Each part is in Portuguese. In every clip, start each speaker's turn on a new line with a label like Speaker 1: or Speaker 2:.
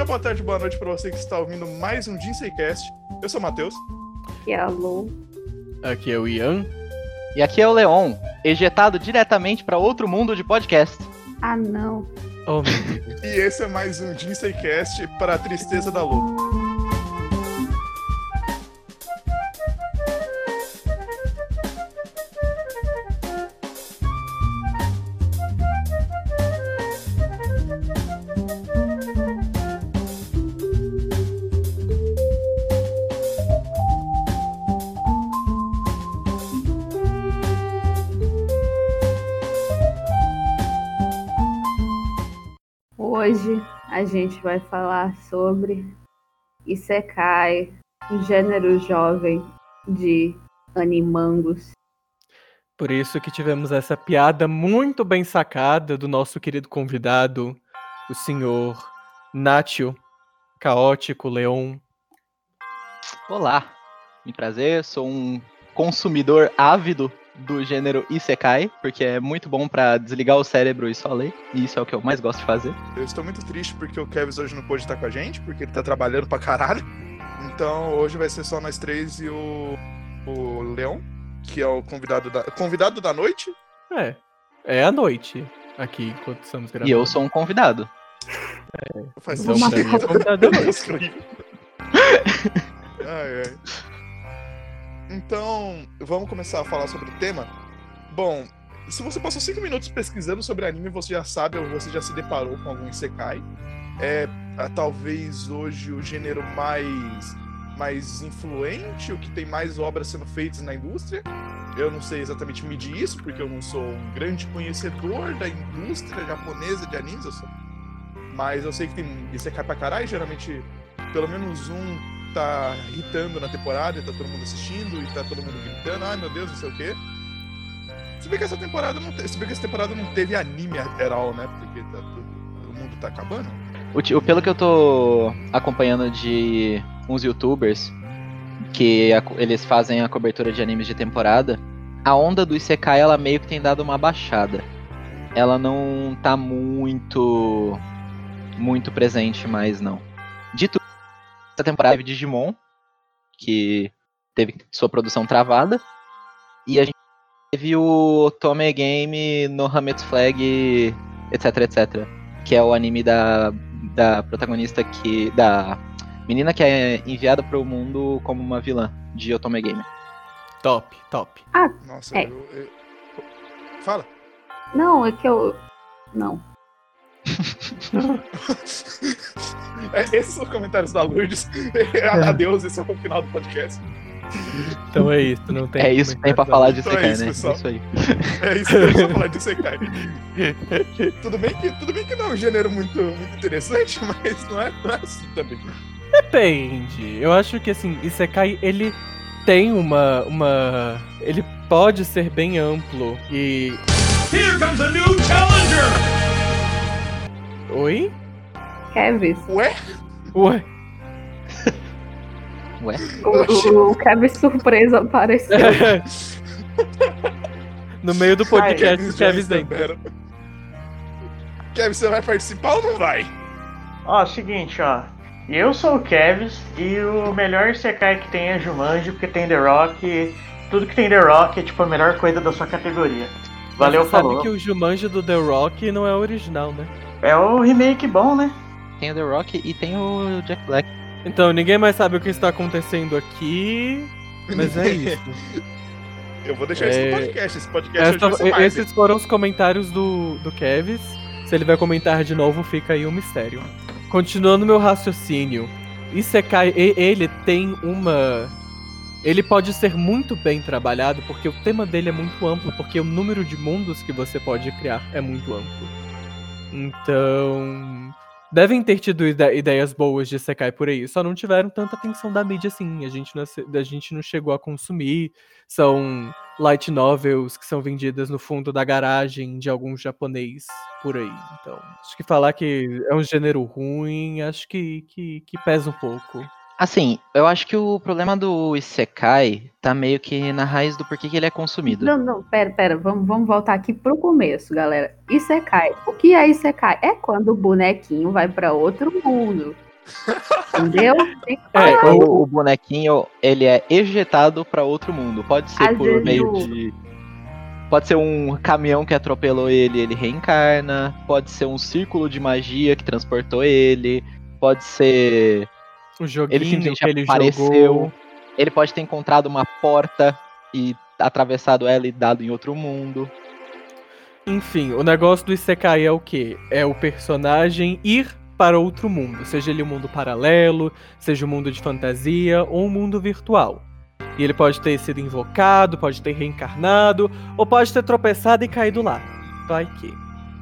Speaker 1: dia, boa tarde, boa noite pra você que está ouvindo mais um Jinseicast. Eu sou o Matheus.
Speaker 2: E a Lu.
Speaker 3: Aqui é o Ian.
Speaker 4: E aqui é o Leon, ejetado diretamente para outro mundo de podcast.
Speaker 2: Ah, não.
Speaker 3: Oh, meu Deus.
Speaker 1: E esse é mais um Jinseicast para a tristeza da Lu.
Speaker 2: Gente vai falar sobre Isekai, um gênero jovem de animangos.
Speaker 3: Por isso que tivemos essa piada muito bem sacada do nosso querido convidado, o senhor Nacho, caótico Leon.
Speaker 4: Olá, me prazer, sou um consumidor ávido do gênero Isekai, porque é muito bom para desligar o cérebro e só ler, e isso é o que eu mais gosto de fazer.
Speaker 1: Eu estou muito triste porque o Kevin hoje não pôde estar com a gente, porque ele tá trabalhando pra caralho. Então hoje vai ser só nós três e o, o Leon, que é o convidado da, convidado da noite.
Speaker 3: É, é a noite aqui enquanto estamos gravando.
Speaker 4: E eu sou um convidado.
Speaker 1: Faz
Speaker 3: Então, mim, é
Speaker 1: sentido.
Speaker 3: convidado da noite.
Speaker 1: Ai, ai. Então, vamos começar a falar sobre o tema. Bom, se você passou cinco minutos pesquisando sobre anime, você já sabe ou você já se deparou com algum Isekai. É ah, talvez hoje o gênero mais, mais influente, o que tem mais obras sendo feitas na indústria. Eu não sei exatamente medir isso, porque eu não sou um grande conhecedor da indústria japonesa de animes. Eu sou mas eu sei que tem Isekai pra caralho, geralmente pelo menos um tá irritando na temporada e tá todo mundo assistindo e tá todo mundo gritando, ai meu Deus, não sei o quê. Se bem que essa temporada não, te... se bem que essa temporada não teve anime geral, né? Porque tá tudo... o mundo tá acabando.
Speaker 4: O, pelo que eu tô acompanhando de uns youtubers, que a eles fazem a cobertura de animes de temporada, a onda do Isekai ela meio que tem dado uma baixada. Ela não tá muito muito presente mais não. Dito essa temporada teve Digimon, que teve sua produção travada, e a gente teve o Tome Game no Hametsu Flag, etc, etc, que é o anime da, da protagonista que da menina que é enviada para o mundo como uma vilã de Otome Game.
Speaker 3: Top, top.
Speaker 1: Nossa,
Speaker 2: É.
Speaker 1: eu, eu- Fala.
Speaker 2: Não, é que eu. Não.
Speaker 1: É, Esses são os comentários da Lourdes. Adeus, esse é o final do podcast.
Speaker 3: Então é isso, não tem
Speaker 4: é isso que tem pra falar de
Speaker 1: Então é
Speaker 4: Isekai,
Speaker 1: isso,
Speaker 4: né?
Speaker 1: pessoal.
Speaker 4: É isso aí.
Speaker 1: É isso que eu ia falar de Isekai. Tudo bem que, tudo bem que não é um gênero muito, muito interessante, mas não é, não é assim também.
Speaker 3: Depende. Eu acho que assim, Isekai, ele tem uma. uma. Ele pode ser bem amplo e.
Speaker 5: Here comes a new challenger!
Speaker 3: Oi?
Speaker 2: Kevis.
Speaker 1: Ué?
Speaker 3: Ué?
Speaker 4: Ué?
Speaker 2: O, o, o Kevis surpresa apareceu.
Speaker 3: no meio do podcast,
Speaker 1: Kevin
Speaker 3: o Kevin
Speaker 1: já
Speaker 3: dentro.
Speaker 1: Kevin, você vai participar ou não vai?
Speaker 6: Ó, seguinte, ó. Eu sou o Kevis e o melhor Isekai que tem é Jumanji, porque tem The Rock. e Tudo que tem The Rock é tipo a melhor coisa da sua categoria. Valeu,
Speaker 3: você
Speaker 6: falou.
Speaker 3: sabe que o Jumanji do The Rock não é original, né?
Speaker 6: É o remake bom, né?
Speaker 4: Tem o The Rock e tem o Jack Black.
Speaker 3: Então, ninguém mais sabe o que está acontecendo aqui. Mas é isso.
Speaker 1: Eu vou deixar isso
Speaker 3: É,
Speaker 1: no podcast. Esse podcast hoje
Speaker 3: Essa-
Speaker 1: vai ser mais.
Speaker 3: esses foram os comentários do, do Kevis. Se ele vai comentar de novo, fica aí um mistério. Continuando meu raciocínio. Isekai, ele tem uma. Ele pode ser muito bem trabalhado, porque o tema dele é muito amplo, porque o número de mundos que você pode criar é muito amplo. Então. Devem ter tido ide- ideias boas de Isekai por aí, só não tiveram tanta atenção da mídia assim. A gente não, a gente não chegou a consumir. São light novels que são vendidas no fundo da garagem de algum japonês por aí. Então, acho que falar que é um gênero ruim, acho que, que, que pesa um pouco.
Speaker 4: Assim, eu acho que o problema do Isekai tá meio que na raiz do porquê que ele é consumido.
Speaker 2: Não, não, pera, pera, vamos, vamos voltar aqui pro começo, galera. Isekai. O que é Isekai? É quando o bonequinho vai pra outro mundo. Entendeu?
Speaker 3: É.
Speaker 4: Quando
Speaker 3: o-
Speaker 4: o bonequinho ele é ejetado pra outro mundo. Pode ser
Speaker 2: Às
Speaker 4: por meio
Speaker 2: o-
Speaker 4: de. Pode ser um caminhão que atropelou ele, ele reencarna. Pode ser um círculo de magia que transportou ele. Pode ser.
Speaker 3: O
Speaker 4: Ele
Speaker 3: joguinho
Speaker 4: simplesmente
Speaker 3: que ele
Speaker 4: apareceu.
Speaker 3: jogou.
Speaker 4: Ele pode ter encontrado uma porta e atravessado ela e dado em outro mundo.
Speaker 3: Enfim, o negócio do Isekai é o quê? É o personagem ir para outro mundo, seja ele um mundo paralelo, seja um mundo de fantasia ou um mundo virtual. E ele pode ter sido invocado, pode ter reencarnado, ou pode ter tropeçado e caído lá. Vai que.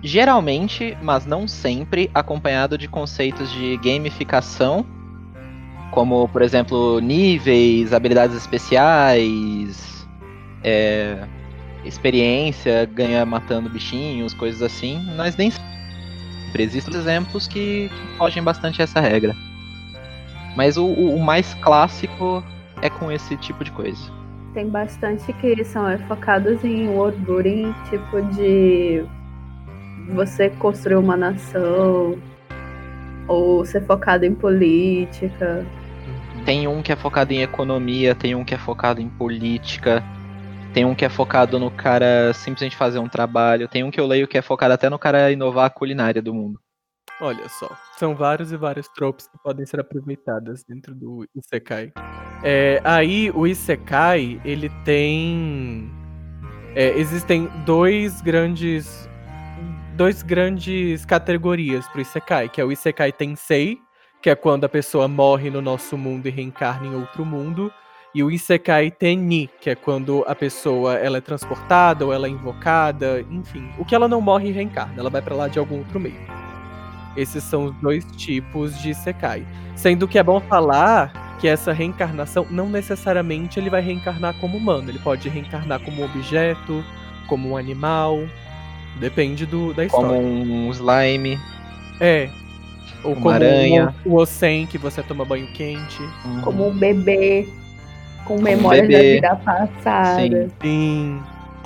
Speaker 4: Geralmente, mas não sempre, acompanhado de conceitos de gamificação, como, por exemplo, níveis, habilidades especiais, é, experiência, ganha matando bichinhos, coisas assim, mas nem sempre. Existem exemplos que, que fogem bastante a essa regra. Mas o, o- mais clássico é com esse tipo de coisa.
Speaker 2: Tem bastante que são é, focados em world building, tipo de você construir uma nação, ou ser focado em política.
Speaker 4: Tem um que é focado em economia, tem um que é focado em política, tem um que é focado no cara simplesmente fazer um trabalho, tem um que eu leio que é focado até no cara inovar a culinária do mundo.
Speaker 3: Olha só, são vários e vários tropes que podem ser aproveitadas dentro do Isekai. É, aí o Isekai, ele tem. é, existem dois grandes. Dois grandes categorias pro Isekai, que é o Isekai Tensei, que é quando a pessoa morre no nosso mundo e reencarna em outro mundo, e o Isekai Teni, que é quando a pessoa ela é transportada ou ela é invocada, enfim, o que ela não morre e reencarna, ela vai pra lá de algum outro meio. Esses são os dois tipos de Isekai. Sendo que é bom falar que essa reencarnação não necessariamente ele vai reencarnar como humano, ele pode reencarnar como objeto, como um animal, depende do, da história.
Speaker 4: Como um slime,
Speaker 3: É. Ou
Speaker 4: Uma
Speaker 3: como
Speaker 4: aranha.
Speaker 3: o, o Osen, que você toma banho quente.
Speaker 4: um-
Speaker 2: Como um bebê, com memórias
Speaker 4: bebê.
Speaker 2: da vida passada.
Speaker 3: Sim.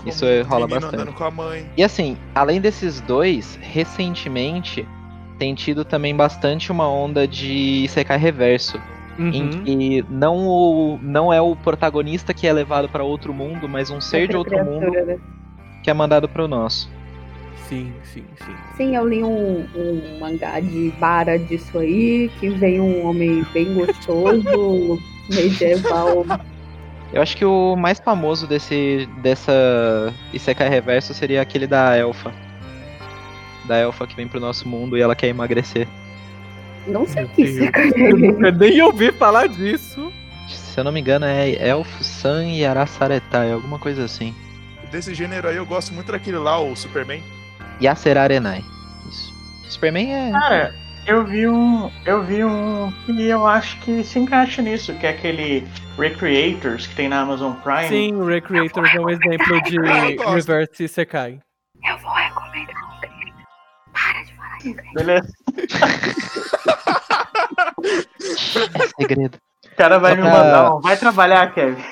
Speaker 4: Isso é- rola bastante.
Speaker 1: andando com a mãe.
Speaker 4: E assim, além desses dois, recentemente tem tido também bastante uma onda de Isekai reverso. em
Speaker 3: Uhum.
Speaker 4: que não, o, não é o protagonista que é levado pra outro mundo, mas um ser de outro mundo
Speaker 2: Criatura, né?
Speaker 4: que é mandado pro nosso.
Speaker 3: Sim, sim, sim.
Speaker 2: Sim, eu li um, um mangá de Bara disso aí, que vem um homem bem gostoso, medieval.
Speaker 4: Eu acho que o mais famoso desse dessa Isekai reverso seria aquele da elfa. Da elfa que vem pro nosso mundo e ela quer emagrecer.
Speaker 2: Não sei o que
Speaker 3: Deus.
Speaker 2: isso
Speaker 3: Eu nunca nem ouvi falar disso.
Speaker 4: Se eu não me engano é Elfo San e Arasaretai, alguma coisa assim.
Speaker 1: Desse gênero aí eu gosto muito daquele lá, o Superman.
Speaker 4: Yasera Arenai. Isso. Superman é.
Speaker 6: Cara, eu vi um. Eu vi um que eu acho que se encaixa nisso, que é aquele Recreators que tem na Amazon Prime.
Speaker 3: Sim, o Recreators é um exemplo de reverse Isekai.
Speaker 2: Eu vou recomendar um crime. Para de falar crime.
Speaker 6: Beleza.
Speaker 4: é segredo.
Speaker 6: O cara vai
Speaker 4: Só
Speaker 6: me
Speaker 4: pra-
Speaker 6: mandar um. Vai trabalhar, Kevin.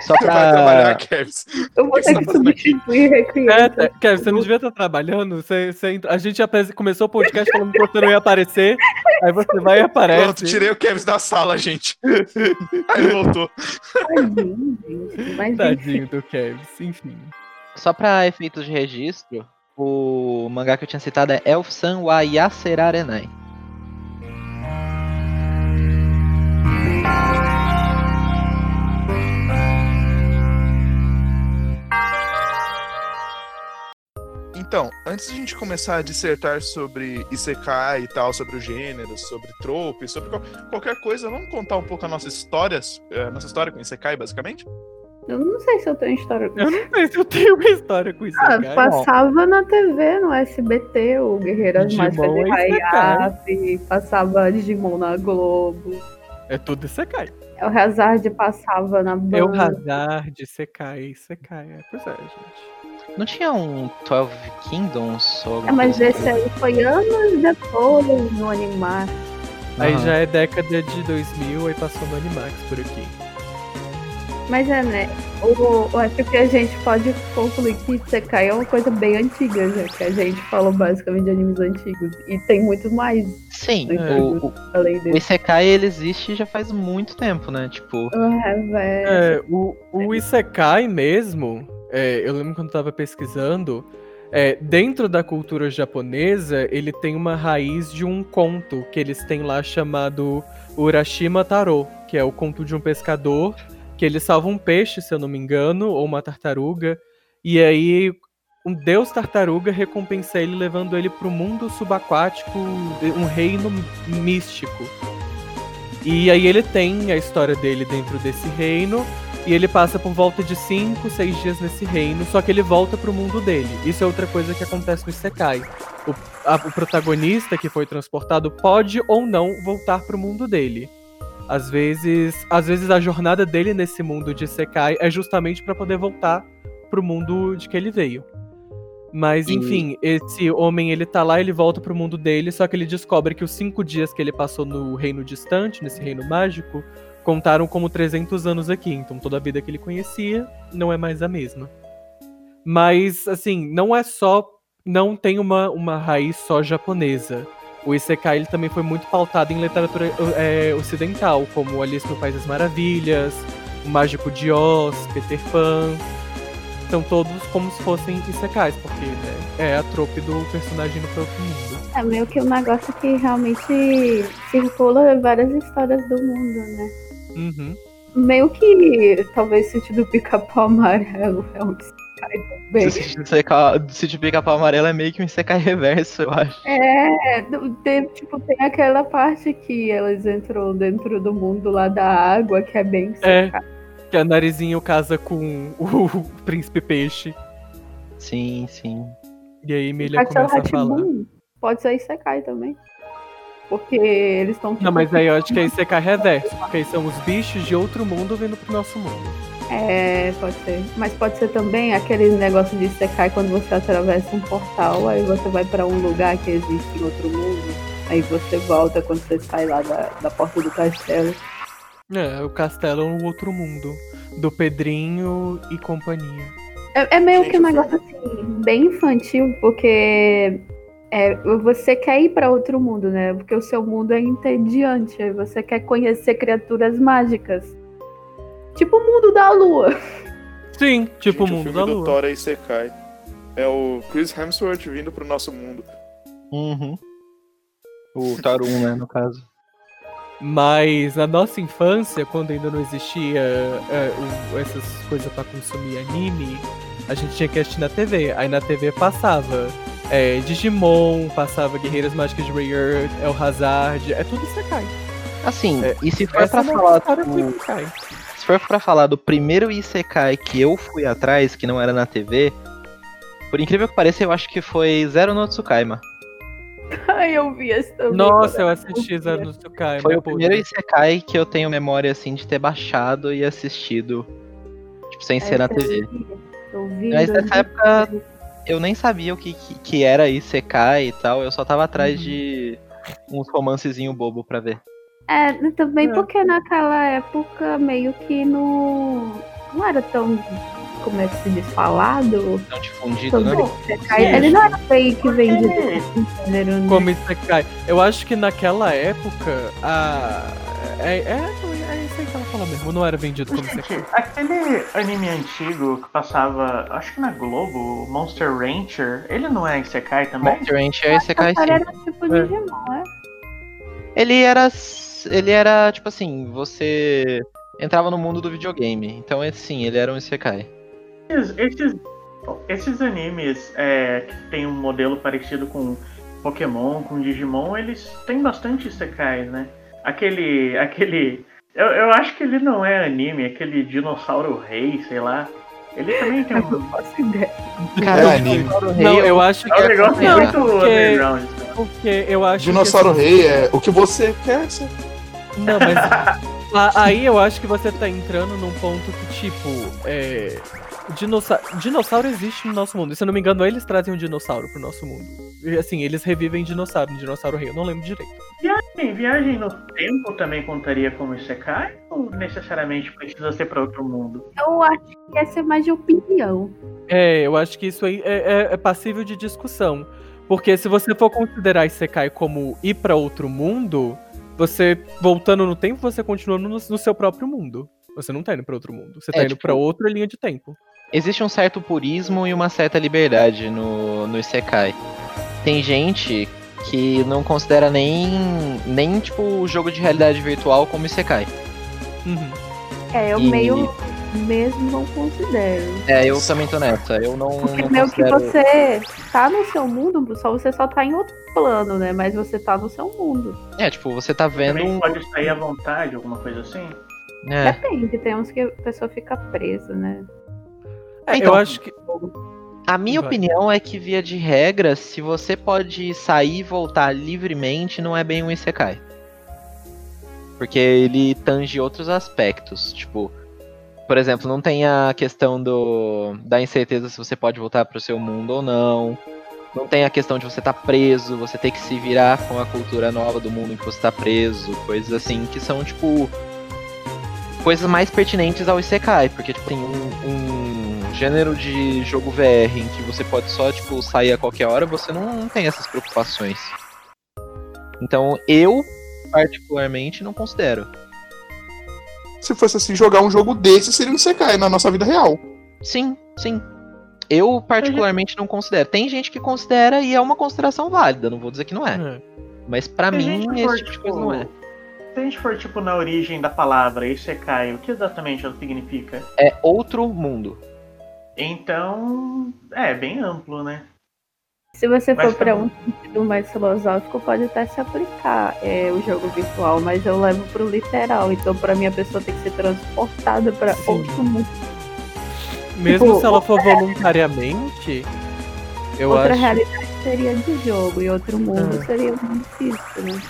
Speaker 4: Só
Speaker 1: Vai trabalhar,
Speaker 4: pra.
Speaker 1: Kevs.
Speaker 2: Eu vou ter que
Speaker 1: tá
Speaker 2: substituir Recreator.
Speaker 3: é, Kevin, você não devia estar trabalhando. Você, você entra- A gente começou o podcast falando que você não ia aparecer. Aí você vai e aparece.
Speaker 1: Pronto, tirei o Kevs da sala, gente. Aí ele voltou.
Speaker 2: Tadinho, gente. Mas.
Speaker 3: Tadinho do Kevin, enfim.
Speaker 4: Só pra efeitos de registro, o mangá que eu tinha citado é Elf-san wa Yasera Arenai.
Speaker 1: Então, antes de a gente começar a dissertar sobre Isekai e tal, sobre o gênero, sobre tropes, sobre qual- qualquer coisa, vamos contar um pouco a nossa história, a nossa história com Isekai, basicamente?
Speaker 2: Eu não sei se eu tenho história com
Speaker 3: Eu
Speaker 2: isso.
Speaker 3: não sei se eu tenho uma história com isso.
Speaker 2: Ah, passava na TV, no SBT, o Guerreiras Mais
Speaker 3: Digimon é
Speaker 2: Hayate, passava Digimon na Globo.
Speaker 3: É tudo Isekai.
Speaker 2: É o Hazard passava na
Speaker 3: É o
Speaker 2: Band.
Speaker 3: Hazard, Isekai, Isekai. É, pois é, gente.
Speaker 4: Não tinha um 12 Kingdoms ou
Speaker 2: É, mas
Speaker 4: coisa
Speaker 2: esse aí foi anos depois no Animar.
Speaker 3: Aí já é década de 2000, aí passou no Animax por aqui.
Speaker 2: Mas é, né? O, o, acho que a gente pode concluir que Isekai é uma coisa bem antiga, já que a gente falou basicamente de animes antigos. E tem muito mais
Speaker 4: Sim, o,
Speaker 2: além
Speaker 4: o. Isekai ele existe já faz muito tempo, né? Tipo,
Speaker 2: Ah, velho.
Speaker 3: É, o, o Isekai mesmo, é, eu lembro quando eu tava pesquisando, é, dentro da cultura japonesa, ele tem uma raiz de um conto que eles têm lá chamado Urashima Taro, que é o conto de um pescador, que ele salva um peixe, se eu não me engano, ou uma tartaruga, e aí um deus tartaruga recompensa ele levando ele pro mundo subaquático, um reino místico. E aí ele tem a história dele dentro desse reino, e ele passa por volta de 5, 6 dias nesse reino, só que ele volta pro mundo dele. Isso é outra coisa que acontece no Isekai. O, a- o protagonista que foi transportado pode ou não voltar pro mundo dele. Às vezes, às vezes a jornada dele nesse mundo de Isekai é justamente pra poder voltar pro mundo de que ele veio. Mas
Speaker 4: E-
Speaker 3: enfim, esse homem ele tá lá, ele volta pro mundo dele, só que ele descobre que os cinco dias que ele passou no reino distante, nesse reino mágico, contaram como 300 anos aqui. Então toda a vida que ele conhecia não é mais a mesma. Mas, assim, não é só. Não tem uma, uma raiz só japonesa. O Isekai ele também foi muito pautado em literatura é, ocidental, como Alice no País das Maravilhas, O Mágico de Oz, Peter Pan. São todos como se fossem Isekais, porque né, é a trope do personagem no próprio mundo.
Speaker 2: É meio que um negócio que realmente circula várias histórias do mundo, né?
Speaker 3: Uhum.
Speaker 2: Meio que talvez o sítio do pica-pau amarelo é um Isekai também.
Speaker 4: o sítio Isekai- o sítio pica-pau amarelo é meio que um Isekai reverso, eu acho.
Speaker 2: É, tem, tipo, tem aquela parte que elas entram dentro do mundo lá da água, que é bem
Speaker 3: É. Que a Narizinho casa com o príncipe peixe.
Speaker 4: Sim, sim.
Speaker 3: E aí Emília começa a falar.
Speaker 2: Pode ser Isekai também. Porque eles estão tipo,
Speaker 3: Não, mas aí eu acho que é Isekai reverso, porque aí são os bichos de outro mundo vindo pro nosso mundo.
Speaker 2: É, pode ser. Mas pode ser também aquele negócio de Isekai quando você atravessa um portal, aí você vai pra um lugar que existe em outro mundo. Aí você volta quando você sai lá da, da porta do castelo.
Speaker 3: É, o castelo é um outro mundo. Do Pedrinho e companhia.
Speaker 2: É, é meio
Speaker 1: Gente,
Speaker 2: que um negócio assim, bem infantil, porque é, você quer ir pra outro mundo, né? Porque o seu mundo é entediante. Você quer conhecer criaturas mágicas. Tipo o mundo da lua.
Speaker 3: Sim, tipo o
Speaker 1: Gente,
Speaker 3: mundo
Speaker 1: filme
Speaker 3: da
Speaker 1: do
Speaker 3: lua.
Speaker 1: Thor é Isekai. É o Chris Hemsworth vindo pro nosso mundo.
Speaker 4: Uhum. O Tarum, né, no caso.
Speaker 3: Mas na nossa infância, quando ainda não existia é, o- essas coisas pra consumir anime, a gente tinha que assistir na TV. Aí na TV passava é, Digimon, passava Guerreiras Mágicas de Ray Earth, El Hazard, é tudo Isekai.
Speaker 4: Assim,
Speaker 3: É,
Speaker 4: e se for pra
Speaker 3: é
Speaker 4: falar
Speaker 3: história do
Speaker 4: se for pra falar do primeiro Isekai que eu fui atrás, que não era na TV, por incrível que pareça, eu acho que foi Zero no Tsukaima.
Speaker 2: Ai, eu vi esse também.
Speaker 3: Nossa, eu assisti. Zero no Tsukai.
Speaker 4: Foi o primeiro Isekai que eu tenho memória, assim, de ter baixado e assistido, tipo, sem ser na TV.
Speaker 2: eu vi, Eu vi.
Speaker 4: Mas nessa
Speaker 2: 2013.
Speaker 4: época eu nem sabia o que, que, que era Isekai e tal, eu só tava atrás
Speaker 3: Uhum.
Speaker 4: de uns romancezinho bobo pra ver.
Speaker 2: É, também
Speaker 3: É.
Speaker 2: porque naquela época meio que no. Não era tão. Como é que se diz? Falado?
Speaker 4: Tão difundido,
Speaker 2: Sobre
Speaker 4: né?
Speaker 2: Ele não era meio que vendido
Speaker 6: É.
Speaker 2: como né?
Speaker 3: Isekai. Eu acho que naquela época, a. É, é, é isso aí que ela falou mesmo, não era vendido como Isekai.
Speaker 6: Gente, aquele anime antigo que passava, acho que na Globo, Monster Rancher, ele não é Isekai também?
Speaker 4: Monster Rancher é Isekai sim.
Speaker 2: era tipo
Speaker 3: É.
Speaker 2: Digimon, é?
Speaker 4: Ele era. Ele era, tipo assim, você entrava no mundo do videogame. Então, é, sim, ele era um Isekai.
Speaker 6: Esses, esses, esses animes é, que tem um modelo parecido com Pokémon, com Digimon, eles têm bastante Isekais, né? Aquele. aquele. Eu, eu acho que ele não é anime, aquele dinossauro rei, sei lá. Ele também tem
Speaker 2: Eu não
Speaker 6: um.
Speaker 2: faço ideia.
Speaker 1: É anime.
Speaker 3: Não, eu acho que
Speaker 6: É um negócio
Speaker 3: não,
Speaker 6: muito
Speaker 3: porque,
Speaker 6: underground. né?
Speaker 3: porque eu acho
Speaker 1: Dinossauro
Speaker 3: que,
Speaker 1: Rei é o que você quer ser.
Speaker 3: Não, mas a- aí eu acho que você tá entrando num ponto que, tipo, é. Dinossauro, dinossauro existe no nosso mundo. E, se eu não me engano, eles trazem um dinossauro pro nosso mundo. Assim, eles revivem dinossauro, um dinossauro rei, eu não lembro direito.
Speaker 6: Viagem, viagem no tempo também contaria como Isekai? Ou necessariamente precisa ser pra outro mundo?
Speaker 2: Eu acho que essa é mais de opinião.
Speaker 3: É, eu acho que isso aí é, é- é passível de discussão. Porque se você for considerar Isekai como ir pra outro mundo, você, voltando no tempo, você continua no, no seu próprio mundo. Você não tá indo pra outro mundo. Você tá
Speaker 4: É,
Speaker 3: indo
Speaker 4: tipo-
Speaker 3: pra outra linha de tempo.
Speaker 4: Existe um certo purismo e uma certa liberdade no, no Isekai. Tem gente que não considera nem, nem tipo, o jogo de realidade virtual como Isekai.
Speaker 3: Uhum.
Speaker 2: É, eu
Speaker 4: E-
Speaker 2: meio mesmo não considero.
Speaker 4: É, eu também tô nessa. Eu não,
Speaker 2: Porque
Speaker 4: não
Speaker 2: meio que
Speaker 4: considero...
Speaker 2: você tá no seu mundo, só você só tá em outro plano, né? Mas você tá no seu mundo.
Speaker 4: É, tipo, você tá vendo
Speaker 6: Também
Speaker 4: um...
Speaker 6: pode sair à vontade, alguma coisa assim?
Speaker 4: É,
Speaker 2: Depende, tem uns que a pessoa fica presa, né?
Speaker 3: É,
Speaker 4: Então,
Speaker 3: eu acho que.
Speaker 4: A minha
Speaker 3: Vai.
Speaker 4: opinião é que, via de regra, se você pode sair e voltar livremente, não é bem um Isekai. Porque ele tange outros aspectos. Tipo, por exemplo, não tem a questão do da incerteza se você pode voltar pro seu mundo ou não. Não tem a questão de você estar preso, você ter que se virar com a cultura nova do mundo em que você tá preso, coisas assim que são, tipo, coisas mais pertinentes ao Isekai, porque tipo, tem um, um gênero de jogo VR em que você pode só tipo sair a qualquer hora, você não, não tem essas preocupações. Então eu particularmente não considero.
Speaker 1: Se fosse assim, jogar um jogo desse seria um Isekai na nossa vida real.
Speaker 4: Sim, sim. Eu particularmente não considero. Tem gente que considera e é uma consideração válida, não vou dizer que não é.
Speaker 3: É.
Speaker 4: Mas pra
Speaker 6: Se a
Speaker 4: mim
Speaker 6: for,
Speaker 4: esse tipo de coisa não é.
Speaker 6: Se a gente for, tipo, na origem da palavra Isekai, o que exatamente ela significa?
Speaker 4: É outro mundo.
Speaker 6: Então, é bem amplo, né?
Speaker 2: Se você for
Speaker 6: Mas
Speaker 2: pra
Speaker 6: tá-
Speaker 2: um sentido mais filosófico, pode até se aplicar é, o jogo virtual, mas eu levo pro literal. Então, pra mim, a pessoa tem que ser transportada pra
Speaker 3: Sim.
Speaker 2: outro mundo.
Speaker 3: Mesmo
Speaker 2: Tipo,
Speaker 3: se ela for voluntariamente, eu
Speaker 2: Outra
Speaker 3: acho.
Speaker 2: realidade seria de jogo e outro mundo
Speaker 3: Ah.
Speaker 2: seria muito difícil, né?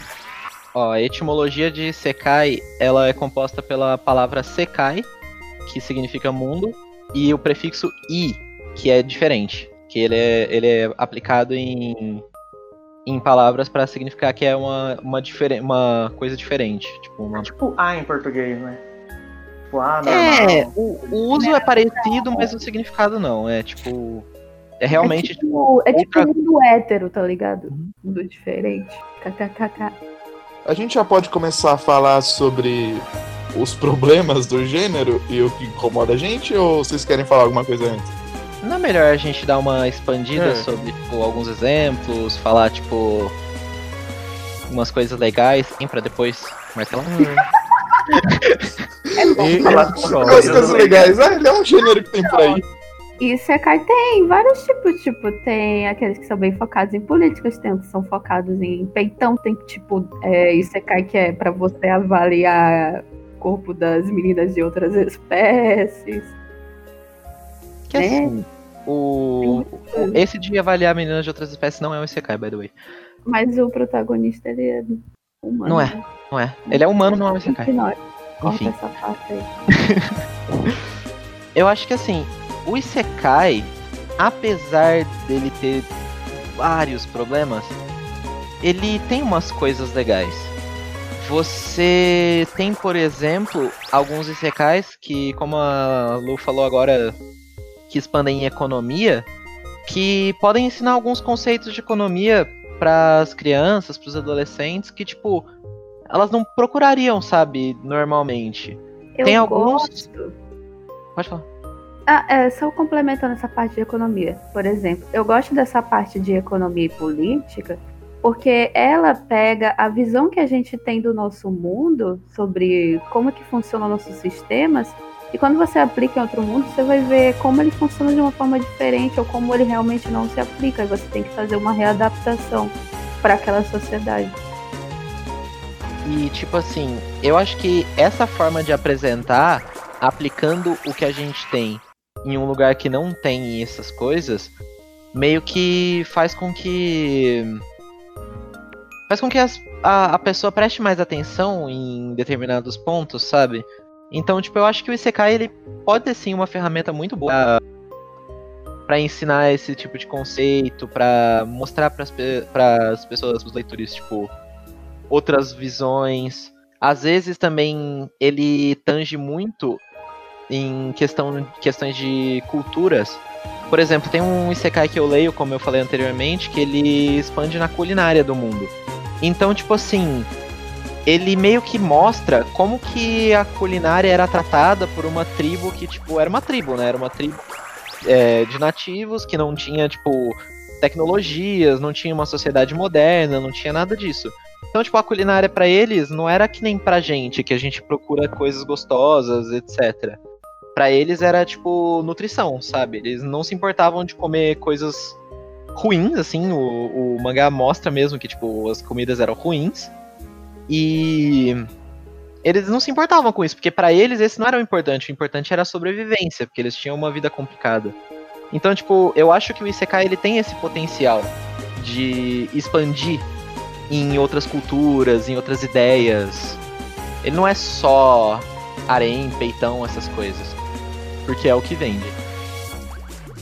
Speaker 4: Ó, a etimologia de Sekai, ela é composta pela palavra Sekai, que significa mundo, e o prefixo I, que é diferente, que ele é, ele é aplicado em, em palavras para significar que é uma, uma, diferen- uma coisa diferente, tipo uma
Speaker 6: Tipo A em português, né? Tipo A
Speaker 4: É,
Speaker 6: normal.
Speaker 4: o, o uso é parecido, mas o significado não. É tipo. É realmente.
Speaker 2: é tipo, é tipo
Speaker 4: outra-
Speaker 2: um mundo hétero, tá ligado?
Speaker 3: Uhum.
Speaker 2: Mundo diferente. KKKK.
Speaker 1: A gente já pode começar a falar sobre os problemas do gênero e o que incomoda a gente, ou vocês querem falar alguma coisa antes?
Speaker 4: Não é melhor a gente dar uma expandida
Speaker 3: É.
Speaker 4: sobre tipo, alguns exemplos, falar, tipo. Umas coisas legais, sim, pra depois martelar?
Speaker 3: E-
Speaker 6: falar
Speaker 3: e-
Speaker 6: sobre
Speaker 1: As
Speaker 6: Coisas
Speaker 1: coisas legais, ah, ele é um gênero que tem por aí.
Speaker 2: E Sekai tem vários tipos, tipo, tem aqueles que são bem focados em políticas, tem os que são focados em peitão, tem tipo, é, Isekai que é pra você avaliar corpo das meninas de outras espécies.
Speaker 4: Que
Speaker 2: É.
Speaker 4: assim. O, esse de avaliar meninas de outras espécies não é um Isekai, by the way.
Speaker 2: Mas o protagonista, ele é humano.
Speaker 4: Não é.
Speaker 2: né?
Speaker 4: Não é. Ele é humano, não é um Isekai.
Speaker 2: Corta
Speaker 4: Enfim.
Speaker 2: essa parte aí.
Speaker 4: Eu acho que assim, o Isekai, apesar dele ter vários problemas, ele tem umas coisas legais. Você tem, por exemplo, alguns Isekais que, como a Lu falou agora, que expandem em economia, que podem ensinar alguns conceitos de economia para as crianças, para os adolescentes, que tipo, elas não procurariam, sabe, normalmente.
Speaker 2: Eu
Speaker 4: Tem alguns-
Speaker 2: gosto.
Speaker 4: Pode falar.
Speaker 2: Ah, é, só complementando essa parte de economia, por exemplo, eu gosto dessa parte de economia e política porque ela pega a visão que a gente tem do nosso mundo sobre como que funcionam nossos sistemas e quando você aplica em outro mundo, você vai ver como ele funciona de uma forma diferente ou como ele realmente não se aplica e você tem que fazer uma readaptação para aquela sociedade.
Speaker 4: E tipo assim, eu acho que essa forma de apresentar, aplicando o que a gente tem em um lugar que não tem essas coisas, meio que faz com que. Faz com que as- a, a pessoa preste mais atenção em determinados pontos, sabe? Então, tipo, eu acho que o Isekai ele pode ter sim uma ferramenta muito boa para ensinar esse tipo de conceito, para mostrar para as pessoas, os leitores, tipo, outras visões. Às vezes também ele tange muito em questão, questões de culturas. Por exemplo, tem um Isekai que eu leio, como eu falei anteriormente, que ele expande na culinária do mundo. Então, tipo assim, ele meio que mostra como que a culinária era tratada por uma tribo que, tipo, era uma tribo, né? Era uma tribo é, de nativos que não tinha, tipo, tecnologias, não tinha uma sociedade moderna, não tinha nada disso. Então, tipo, a culinária para eles não era que nem pra gente, que a gente procura coisas gostosas, etc. Para eles era, tipo, nutrição, sabe? Eles não se importavam de comer coisas ruins, assim. O, o mangá mostra mesmo que, tipo, as comidas eram ruins. E eles não se importavam com isso, porque para eles esse não era o importante, o importante era a sobrevivência, porque eles tinham uma vida complicada. Então, tipo, eu acho que o Isekai ele tem esse potencial de expandir em outras culturas, em outras ideias. Ele não é só harém, peitão, essas coisas. Porque é o que vende.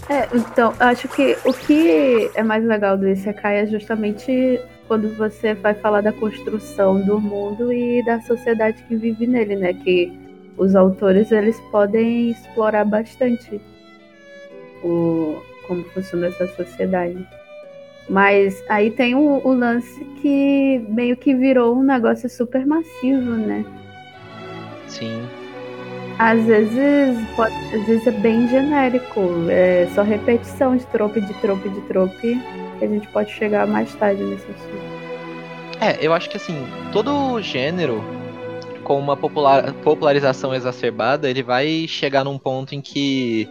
Speaker 2: É, então, acho que o que é mais legal do Isekai é justamente quando você vai falar da construção do mundo e da sociedade que vive nele, né? Que os autores eles podem explorar bastante o como funciona essa sociedade. Mas aí tem o, o lance que meio que virou um negócio super massivo, né?
Speaker 4: Sim.
Speaker 2: Às vezes, pode, às vezes é bem genérico, é só repetição de trope, de trope, de trope que a gente pode chegar mais tarde nesse assunto.
Speaker 4: É, eu acho que assim, todo gênero com uma popular, popularização exacerbada, ele vai chegar num ponto em que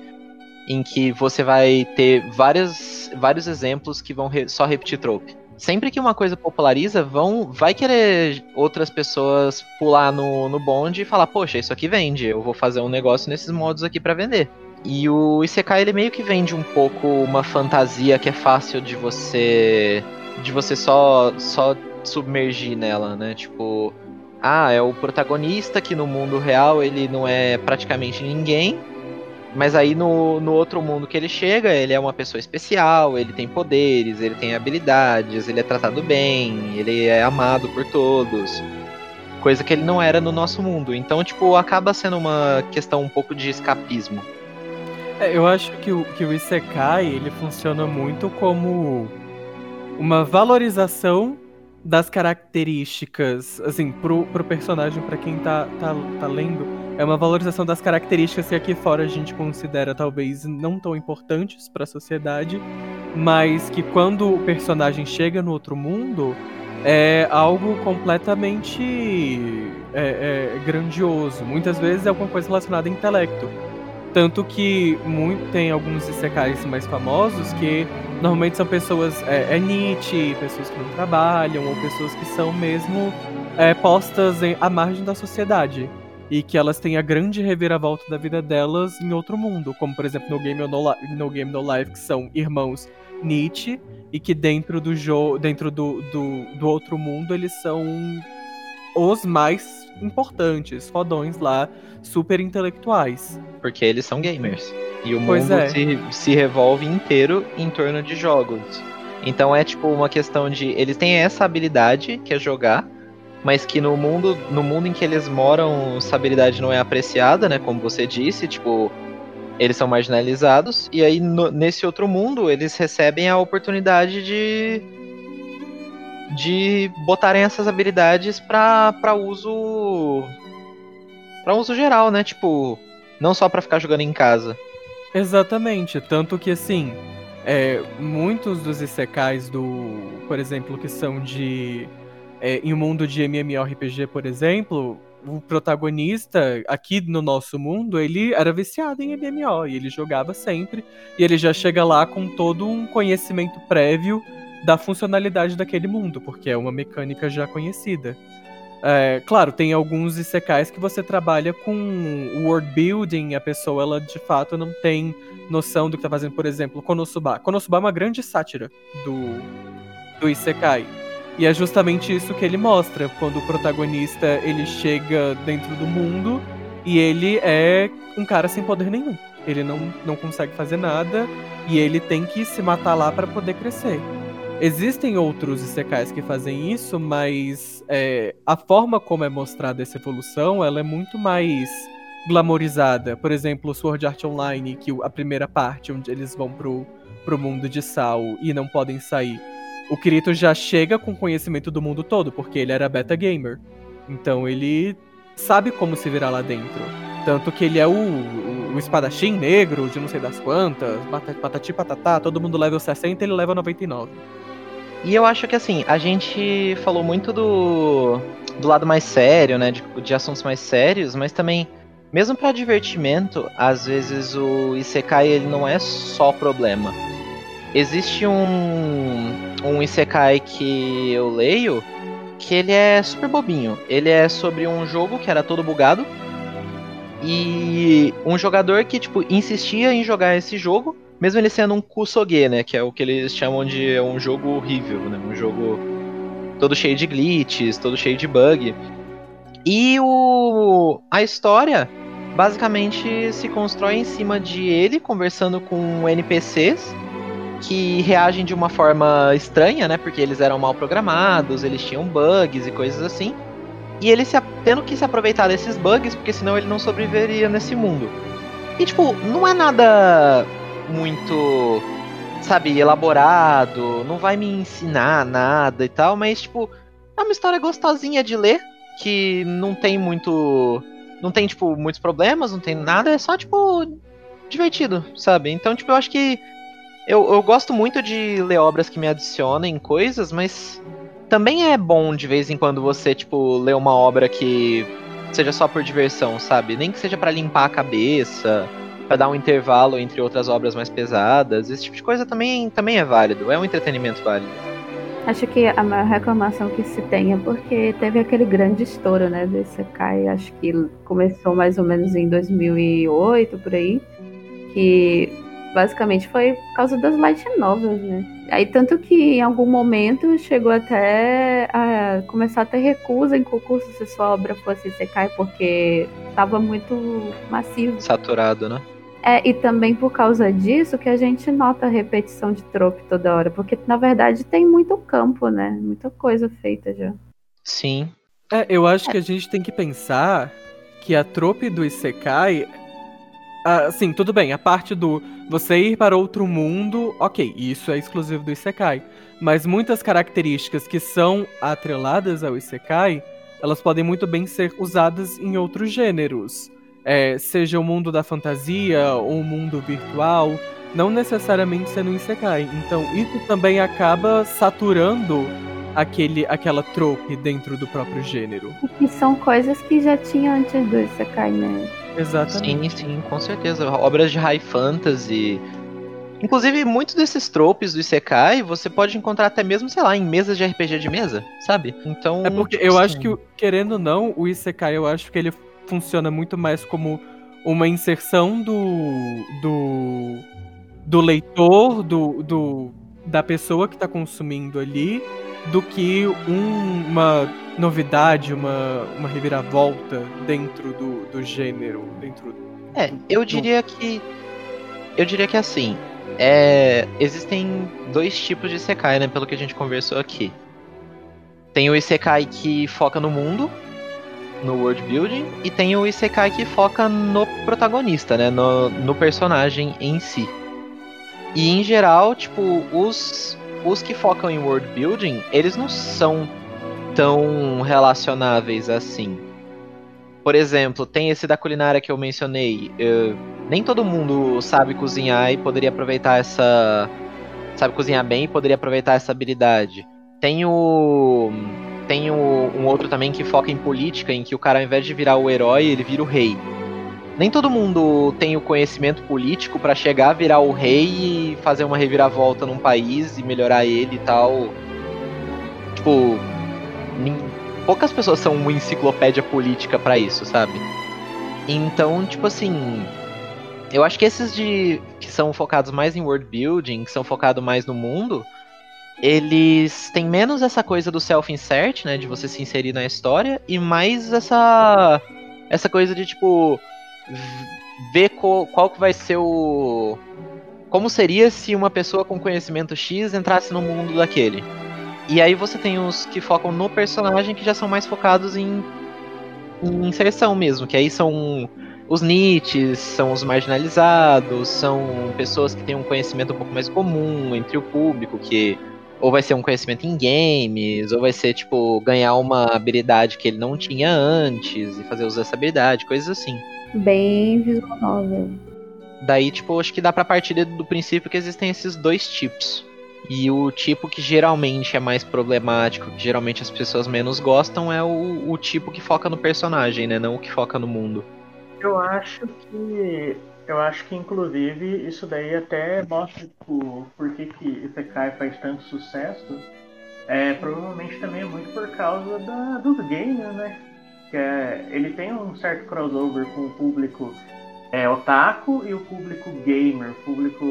Speaker 4: em que você vai ter vários, vários exemplos que vão re, só repetir trope. Sempre que uma coisa populariza, vão vai querer outras pessoas pular no, no bonde e falar, poxa, isso aqui vende, eu vou fazer um negócio nesses modos aqui para vender. E o Isekai ele meio que vende um pouco uma fantasia que é fácil de você de você só só submergir nela, né? Tipo, ah, é o protagonista que no mundo real ele não é praticamente ninguém, mas aí no, no outro mundo que ele chega, ele é uma pessoa especial, ele tem poderes, ele tem habilidades, ele é tratado bem, ele é amado por todos. Coisa que ele não era no nosso mundo. Então, tipo, acaba sendo uma questão um pouco de escapismo.
Speaker 3: É, eu acho que o, que o Isekai ele funciona muito como uma valorização das características, assim, pro, pro personagem, para quem tá, tá, tá lendo, é uma valorização das características que aqui fora a gente considera talvez não tão importantes para a sociedade, mas que quando o personagem chega no outro mundo, é algo completamente é, é, grandioso. Muitas vezes é alguma coisa relacionada a intelecto. Tanto que muito, tem alguns isekais mais famosos que normalmente são pessoas. É, é Nietzsche, pessoas que não trabalham, ou pessoas que são mesmo é, postas em, à margem da sociedade. E que elas têm a grande reviravolta da vida delas em outro mundo. Como, por exemplo, no Game No, no, Game no Life, que são irmãos Nietzsche, e que dentro do jogo. dentro do, do, do outro mundo eles são os mais importantes, fodões lá, super intelectuais.
Speaker 4: Porque eles são gamers. E o
Speaker 3: Pois
Speaker 4: mundo
Speaker 3: é.
Speaker 4: se, se revolve inteiro em torno de jogos. Então é tipo uma questão de. Eles têm essa habilidade, que é jogar, mas que no mundo, no mundo em que eles moram, essa habilidade não é apreciada, né? Como você disse, tipo. Eles são marginalizados, e aí no- nesse outro mundo eles recebem a oportunidade de. De botarem essas habilidades pra uso. pra uso geral, né? Tipo, não só pra ficar jogando em casa.
Speaker 3: Exatamente, tanto que assim, é, muitos dos isekais do, por exemplo, que são de é, em um mundo de MMORPG, por exemplo, o protagonista aqui no nosso mundo, ele era viciado em MMO e ele jogava sempre e ele já chega lá com todo um conhecimento prévio da funcionalidade daquele mundo, porque é uma mecânica já conhecida. É, claro, tem alguns isekais que você trabalha com world building, a pessoa ela de fato não tem noção do que tá fazendo, por exemplo, Konosuba. Konosuba é uma grande sátira do, do isekai. E é justamente isso que ele mostra, quando o protagonista ele chega dentro do mundo e ele é um cara sem poder nenhum. Ele não, não consegue fazer nada e ele tem que se matar lá para poder crescer. Existem outros Isekais que fazem isso, mas é, a forma como é mostrada essa evolução, ela é muito mais glamorizada. Por exemplo, Sword Art Online, que a primeira parte, onde eles vão pro, pro mundo de Sal e não podem sair. O Kirito já chega com conhecimento do mundo todo, porque ele era beta gamer. Então ele sabe como se virar lá dentro. Tanto que ele é o, o, o espadachim negro de não sei das quantas, patati patatá, todo mundo level 60 ele leva 99.
Speaker 4: E eu acho que assim, a gente falou muito do, do lado mais sério, né? De, de assuntos mais sérios, mas também, mesmo para divertimento, às vezes o Isekai ele não é só problema. Existe um, um Isekai que eu leio que ele é super bobinho. Ele é sobre um jogo que era todo bugado. E um jogador que, tipo, insistia em jogar esse jogo mesmo ele sendo um kusoge, né? Que é o que eles chamam de um jogo horrível, né? Um jogo todo cheio de glitches, todo cheio de bug. E o a história basicamente se constrói em cima de ele conversando com NPCs que reagem de uma forma estranha, né? Porque eles eram mal programados, eles tinham bugs e coisas assim. E ele se, tendo que se aproveitar desses bugs, porque senão ele não sobreviveria nesse mundo. E tipo, não é nada muito, sabe, elaborado, não vai me ensinar nada e tal, mas, tipo, é uma história gostosinha de ler, que não tem muito. Não tem, tipo, muitos problemas, não tem nada, é só, tipo, divertido, sabe? Então, tipo, eu acho que. Eu, eu gosto muito de ler obras que me adicionem coisas, mas também é bom de vez em quando você, tipo, ler uma obra que seja só por diversão, sabe? Nem que seja para limpar a cabeça para dar um intervalo entre outras obras mais pesadas. Esse tipo de coisa também, também é válido, é um entretenimento válido.
Speaker 2: Acho que a maior reclamação que se tem é porque teve aquele grande estouro, né, do Isekai, acho que começou mais ou menos em 2008, por aí, que basicamente foi por causa das light novels, né. Aí tanto que em algum momento chegou até a começar a ter recusa em concurso se sua obra fosse Isekai, porque estava muito massivo.
Speaker 4: Saturado, né?
Speaker 2: É, e também por causa disso que a gente nota a repetição de trope toda hora, porque na verdade tem muito campo, né? Muita coisa feita já.
Speaker 4: Sim.
Speaker 3: É, eu acho é. que a gente tem que pensar que a trope do Isekai. Assim, tudo bem, a parte do você ir para outro mundo, ok, isso é exclusivo do Isekai. Mas muitas características que são atreladas ao Isekai, elas podem muito bem ser usadas em outros gêneros é, seja o mundo da fantasia ou o mundo virtual, não necessariamente sendo Isekai. Então isso também acaba saturando aquele, aquela trope dentro do próprio gênero.
Speaker 2: E são coisas que já tinha antes do Isekai, né?
Speaker 3: Exatamente.
Speaker 4: Sim, sim, com certeza. Obras de high fantasy. Inclusive, muitos desses tropes do Isekai você pode encontrar até mesmo, sei lá, em mesas de RPG de mesa, sabe? Então.
Speaker 3: É porque tipo eu assim... acho que, querendo ou não, o Isekai, eu acho que ele funciona muito mais como uma inserção do, do, do leitor, do, do, da pessoa que está consumindo ali, do que um, uma novidade, uma, uma reviravolta dentro do, do gênero, dentro
Speaker 4: É, eu diria que eu diria que assim, é, existem dois tipos de Isekai, né, pelo que a gente conversou aqui. Tem o Isekai que foca no mundo, no world building e tem o Isekai que foca no protagonista, né, no, no personagem em si. E em geral, tipo, os os que focam em world building, eles não são tão relacionáveis assim. Por exemplo, tem esse da culinária que eu mencionei. Eu, nem todo mundo sabe cozinhar e poderia aproveitar essa. Sabe cozinhar bem e poderia aproveitar essa habilidade. Tem o um outro também que foca em política, em que o cara, ao invés de virar o herói, ele vira o rei. Nem todo mundo tem o conhecimento político para chegar, virar o rei e fazer uma reviravolta num país e melhorar ele e tal. Tipo, poucas pessoas são uma enciclopédia política para isso, sabe? Então, tipo assim, eu acho que esses de que são focados mais em world building, que são focados mais no mundo, eles têm menos essa coisa do self-insert, né, de você se inserir na história, e mais essa essa coisa de tipo ver co- qual que vai ser o. Como seria se uma pessoa com conhecimento X entrasse no mundo daquele. E aí você tem os que focam no personagem que já são mais focados em, em inserção mesmo, que aí são os niches, são os marginalizados, são pessoas que têm um conhecimento um pouco mais comum entre o público, que ou vai ser um conhecimento em games, ou vai ser tipo ganhar uma habilidade que ele não tinha antes e fazer usar essa habilidade, coisas assim.
Speaker 2: Bem visual novel.
Speaker 4: Daí, tipo, acho que dá pra partir do princípio que existem esses dois tipos. E o tipo que geralmente é mais problemático, que geralmente as pessoas menos gostam, é o, o tipo que foca no personagem, né? Não o que foca no mundo.
Speaker 6: Eu acho que. Eu acho que inclusive isso daí até mostra tipo, por que, que Isekai faz tanto sucesso. É, provavelmente também é muito por causa da, dos games, né? Que é, ele tem um certo crossover com o público é, otaku e o público gamer, público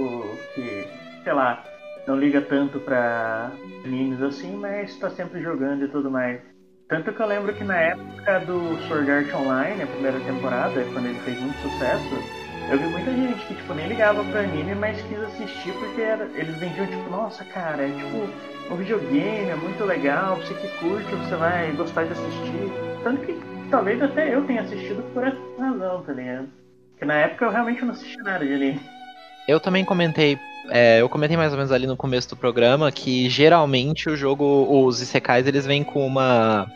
Speaker 6: que, sei lá, não liga tanto pra animes assim, mas tá sempre jogando e tudo mais. Tanto que eu lembro que na época do Sword Art Online, a primeira temporada, quando ele fez muito sucesso, eu vi muita gente que tipo, nem ligava pra anime, mas quis assistir porque era- eles vendiam tipo, nossa cara, é tipo um videogame, é muito legal, você que curte, você vai gostar de assistir. Tanto que talvez até eu tenha assistido por essa razão, tá ligado? Porque na época eu realmente não assisti nada de anime.
Speaker 4: Eu também comentei, é, eu comentei mais ou menos ali no começo do programa que geralmente o jogo, os Isekais, eles vêm com uma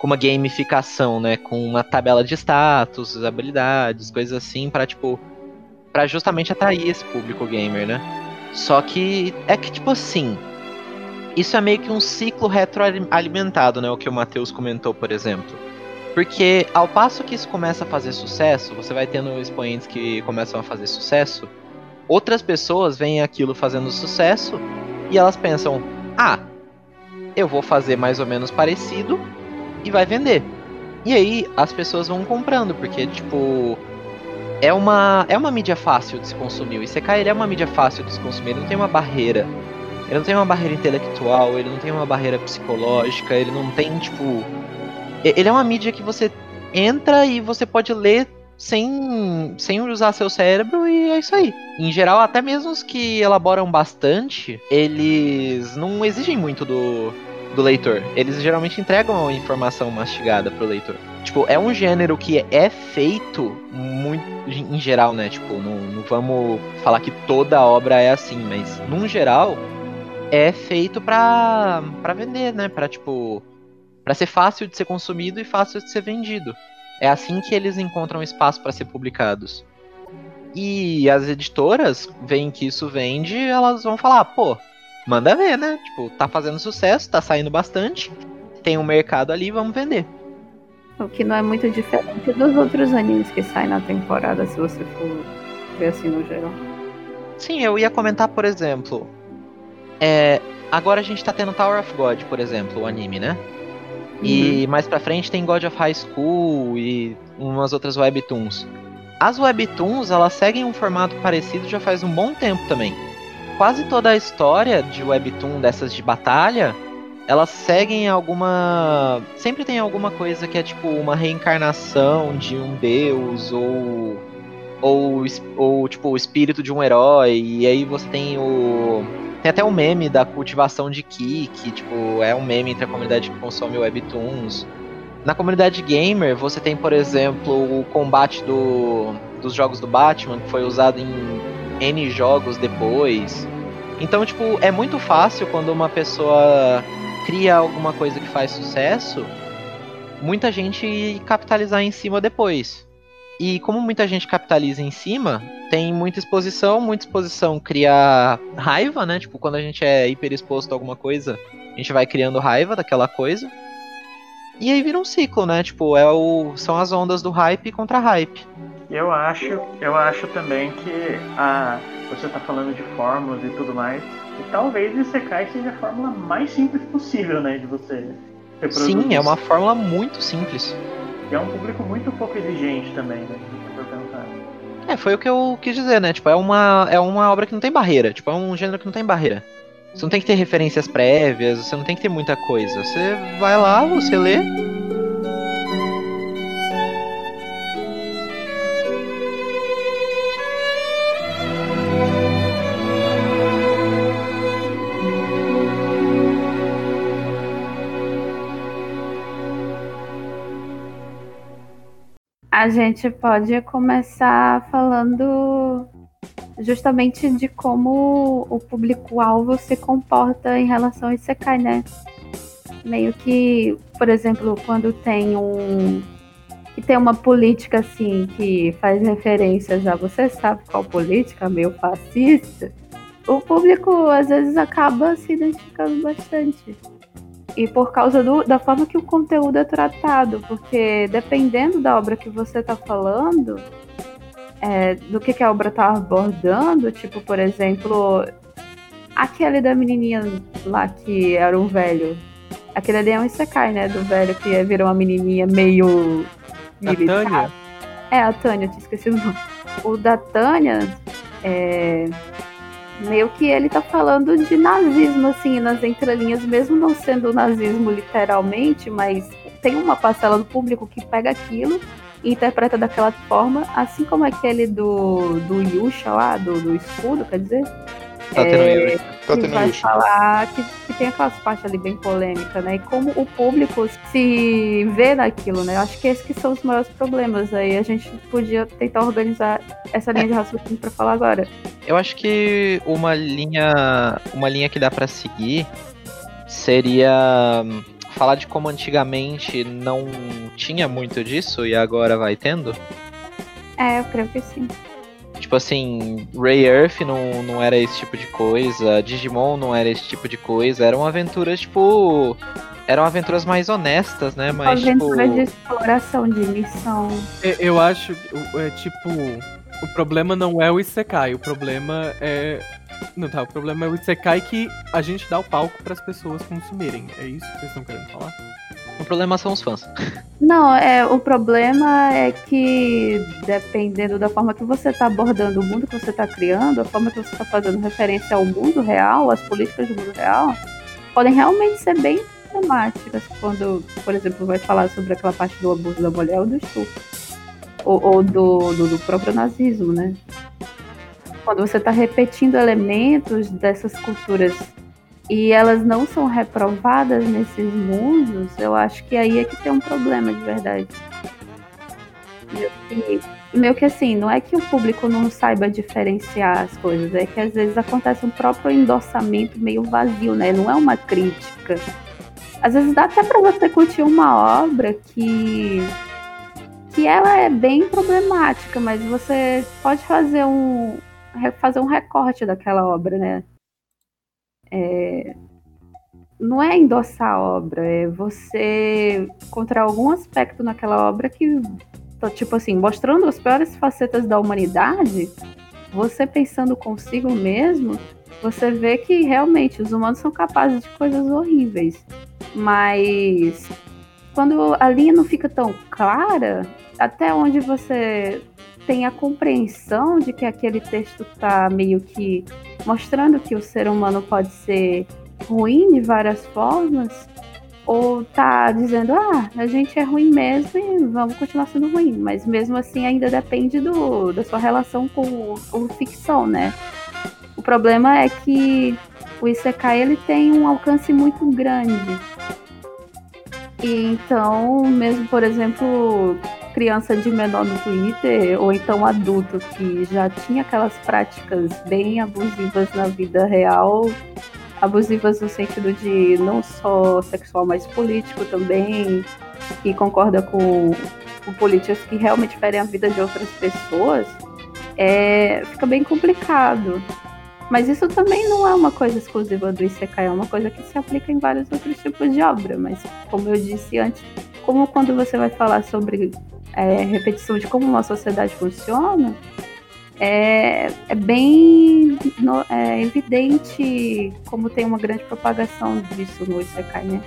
Speaker 4: com uma gamificação, né, com uma tabela de status, habilidades, coisas assim pra tipo para justamente atrair esse público gamer, né? Só que é que tipo assim, isso é meio que um ciclo retroalimentado, né, o que o Matheus comentou, por exemplo. Porque ao passo que isso começa a fazer sucesso, você vai tendo expoentes que começam a fazer sucesso, outras pessoas veem aquilo fazendo sucesso e elas pensam: ah, eu vou fazer mais ou menos parecido e vai vender. E aí as pessoas vão comprando, porque tipo. É uma, é uma mídia fácil de se consumir. O Isekai ele é uma mídia fácil de se consumir. Ele não tem uma barreira. Ele não tem uma barreira intelectual, ele não tem uma barreira psicológica, ele não tem, tipo. Ele é uma mídia que você entra e você pode ler sem, sem usar seu cérebro e é isso aí. Em geral, até mesmo os que elaboram bastante, eles não exigem muito do, do leitor. Eles geralmente entregam a informação mastigada pro leitor. Tipo, é um gênero que é feito muito em geral, né? Tipo, não, não vamos falar que toda obra é assim, mas num geral é feito pra, pra vender, né? Pra, tipo, pra ser fácil de ser consumido e fácil de ser vendido. É assim que eles encontram espaço para ser publicados. E as editoras veem que isso vende, elas vão falar, pô, manda ver, né? Tipo, tá fazendo sucesso, tá saindo bastante, tem um mercado ali, vamos vender.
Speaker 2: O que não é muito diferente dos outros animes que saem na temporada, se você for ver assim no geral.
Speaker 4: Sim, eu ia comentar, por exemplo, é, agora a gente tá tendo Tower of God, por exemplo, o anime, né? E mais pra frente tem God of High School e umas outras webtoons. As webtoons, elas seguem um formato parecido já faz um bom tempo também. Quase toda a história de webtoon dessas de batalha, elas seguem alguma, sempre tem alguma coisa que é tipo uma reencarnação de um deus ou ou, ou tipo o espírito de um herói e aí você tem o tem até um meme da cultivação de Ki, que tipo, é um meme entre a comunidade que consome webtoons. Na comunidade gamer, você tem, por exemplo, o combate do, dos jogos do Batman, que foi usado em N jogos depois. Então, tipo, é muito fácil quando uma pessoa cria alguma coisa que faz sucesso, muita gente capitalizar em cima depois. E como muita gente capitaliza em cima, tem muita exposição, muita exposição cria raiva, né? Tipo, quando a gente é hiper exposto a alguma coisa, a gente vai criando raiva daquela coisa. E aí vira um ciclo, né? Tipo, é o, são as ondas do hype contra hype.
Speaker 6: Eu acho, eu acho também que a, você tá falando de fórmulas e tudo mais, e talvez Isekai seja a fórmula mais simples possível, né, de você reproduzir.
Speaker 4: Sim, é uma fórmula muito simples.
Speaker 6: E é um público muito pouco exigente também, né, se for pensar.
Speaker 4: É, foi o que eu quis dizer, né? Tipo, é uma, é uma obra que não tem barreira. Tipo, é um gênero que não tem barreira. Você não tem que ter referências prévias, você não tem que ter muita coisa. Você vai lá, você lê.
Speaker 2: A gente pode começar falando justamente de como o público-alvo se comporta em relação a Isekai, né? Meio que, por exemplo, quando tem um. que tem uma política assim que faz referências a você sabe qual política, meio fascista, o público às vezes acaba se identificando bastante. E por causa do, da forma que o conteúdo é tratado, porque dependendo da obra que você está falando, é, do que, que a obra está abordando, tipo, por exemplo, aquele da menininha lá que era um velho. Aquele ali é um Isekai, né? Do velho que virou uma menininha meio
Speaker 3: A Tânia?
Speaker 2: É, a Tânia, eu tinha esquecido o nome. O da Tânia, é, meio que ele tá falando de nazismo, assim, nas entrelinhas, mesmo não sendo nazismo literalmente, mas tem uma parcela do público que pega aquilo e interpreta daquela forma, assim como aquele do, do Yusha lá, do, do escudo, quer dizer?
Speaker 4: Tá tendo
Speaker 2: É.
Speaker 1: Tá
Speaker 2: que
Speaker 1: tendo
Speaker 2: vai
Speaker 1: isso.
Speaker 2: falar que, que tem aquelas partes ali bem polêmicas, né? E como o público se vê naquilo, né? Eu acho que esses que são os maiores problemas. Aí a gente podia tentar organizar essa linha de raciocínio pra falar agora.
Speaker 4: Eu acho que uma linha, uma linha que dá pra seguir seria hum, falar de como antigamente não tinha muito disso e agora vai tendo.
Speaker 2: É, eu creio que sim.
Speaker 4: Tipo assim, Ray Earth não, não era esse tipo de coisa, Digimon não era esse tipo de coisa, eram aventuras tipo. Eram aventuras mais honestas, né? Mas tipo.
Speaker 2: Aventura de exploração, de missão.
Speaker 3: Eu, eu acho é tipo. O problema não é o Isekai, o problema é. Não tá, o problema é o Isekai que a gente dá o palco para as pessoas consumirem. É isso que vocês estão querendo falar?
Speaker 4: O problema são os fãs.
Speaker 2: Não, é, o problema é que dependendo da forma que você está abordando o mundo que você está criando, a forma que você está fazendo referência ao mundo real, às políticas do mundo real, podem realmente ser bem temáticas quando, por exemplo, vai falar sobre aquela parte do abuso da mulher ou do estupro. Ou, ou do, do, do próprio nazismo, né? Quando você está repetindo elementos dessas culturas e elas não são reprovadas nesses mundos, eu acho que aí é que tem um problema de verdade. Que, meio que assim, não é que o público não saiba diferenciar as coisas, é que às vezes acontece um próprio endossamento meio vazio, né? Não é uma crítica. Às vezes dá até pra você curtir uma obra que que ela é bem problemática, mas você pode fazer um fazer um recorte daquela obra, né? É, não é endossar a obra, é você encontrar algum aspecto naquela obra que, tá, tipo assim, mostrando as piores facetas da humanidade, você pensando consigo mesmo, você vê que realmente os humanos são capazes de coisas horríveis. Mas quando a linha não fica tão clara, até onde você tem a compreensão de que aquele texto está meio que mostrando que o ser humano pode ser ruim de várias formas, ou tá dizendo, ah, a gente é ruim mesmo e vamos continuar sendo ruim, mas mesmo assim ainda depende do, da sua relação com o, ficção, né? O problema é que o Isekai ele tem um alcance muito grande. E então, mesmo por exemplo, criança de menor no Twitter, ou então adulto que já tinha aquelas práticas bem abusivas na vida real, abusivas no sentido de não só sexual, mas político também, e concorda com, com políticas que realmente ferem a vida de outras pessoas, é, fica bem complicado. Mas isso também não é uma coisa exclusiva do Isekai, é uma coisa que se aplica em vários outros tipos de obra. Mas, como eu disse antes, como quando você vai falar sobre é, repetição de como uma sociedade funciona, é, é bem no- é evidente como tem uma grande propagação disso no Isekai, né?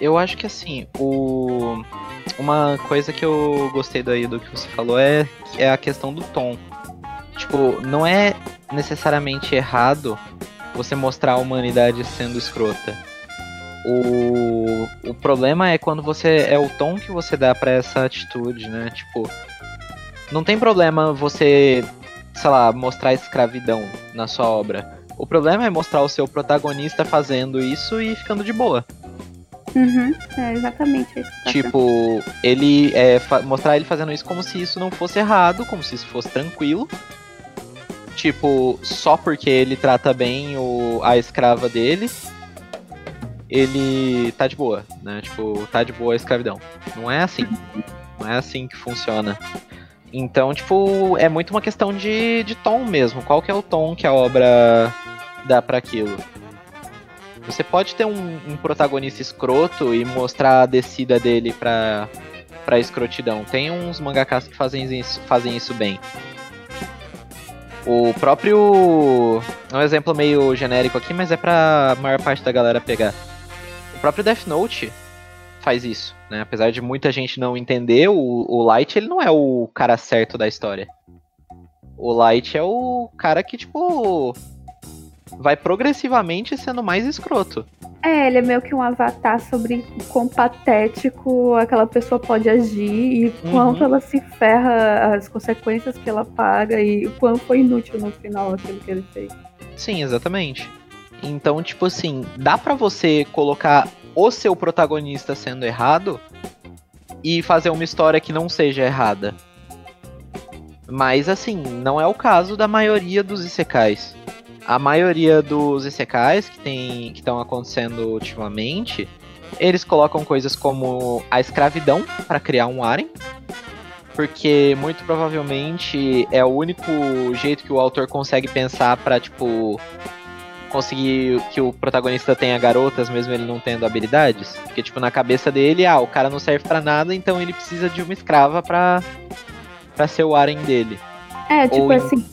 Speaker 4: Eu acho que assim, o... uma coisa que eu gostei daí do que você falou é, é a questão do tom. Tipo, não é necessariamente errado você mostrar a humanidade sendo escrota. O, o problema é quando você. É o tom que você dá pra essa atitude, né? Tipo. Não tem problema você, sei lá, mostrar escravidão na sua obra. O problema é mostrar o seu protagonista fazendo isso e ficando de boa.
Speaker 2: Uhum, é exatamente tá
Speaker 4: Tipo, ele é, mostrar ele fazendo isso como se isso não fosse errado, como se isso fosse tranquilo. Tipo, só porque ele trata bem o, a escrava dele, ele tá de boa, né? Tipo, tá de boa a escravidão. Não é assim. Não é assim que funciona. Então, tipo, é muito uma questão de, de tom mesmo. Qual que é o tom que a obra dá pra aquilo? Você pode ter um, um protagonista escroto e mostrar a descida dele pra, pra escrotidão. Tem uns mangakas que fazem isso, fazem isso bem. O próprio. É um exemplo meio genérico aqui, mas é pra maior parte da galera pegar. O próprio Death Note faz isso, né? Apesar de muita gente não entender, o, o Light ele não é o cara certo da história. O Light é o cara que, tipo. Vai progressivamente sendo mais escroto.
Speaker 2: É, ele é meio que um avatar sobre o quão patético aquela pessoa pode agir e quanto
Speaker 4: Uhum.
Speaker 2: ela se ferra, as consequências que ela paga e o quão foi inútil no final aquilo que ele fez.
Speaker 4: Sim, exatamente. Então, tipo assim, dá pra você colocar o seu protagonista sendo errado e fazer uma história que não seja errada. Mas assim, não é o caso da maioria dos isekais. A maioria dos isekais que tem que estão acontecendo ultimamente, eles colocam coisas como a escravidão pra criar um harem, porque muito provavelmente é o único jeito que o autor consegue pensar pra tipo conseguir que o protagonista tenha garotas mesmo ele não tendo habilidades, porque tipo na cabeça dele, ah, o cara não serve pra nada, então ele precisa de uma escrava pra para ser o harem dele.
Speaker 2: É, tipo
Speaker 4: Ou
Speaker 2: assim.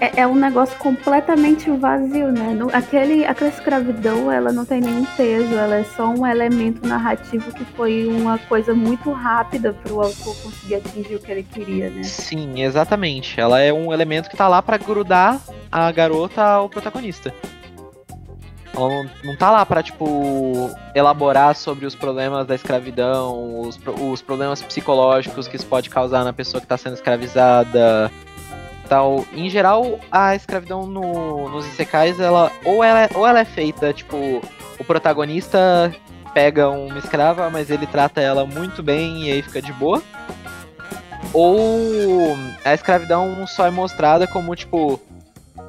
Speaker 2: É, é um negócio completamente vazio, né? Não- aquele, aquela escravidão, ela não tem nenhum peso, ela é só um elemento narrativo que foi uma coisa muito rápida pro autor conseguir atingir o que ele queria, né?
Speaker 4: Sim, exatamente. Ela é um elemento que tá lá pra grudar a garota ao protagonista. Ela não, não tá lá pra, tipo, elaborar sobre os problemas da escravidão, os, os problemas psicológicos que isso pode causar na pessoa que tá sendo escravizada. Tal. Em geral, a escravidão no- nos isekais, ela ou, ela é, ou ela é feita, tipo, o protagonista pega uma escrava, mas ele trata ela muito bem e aí fica de boa. Ou a escravidão só é mostrada como, tipo,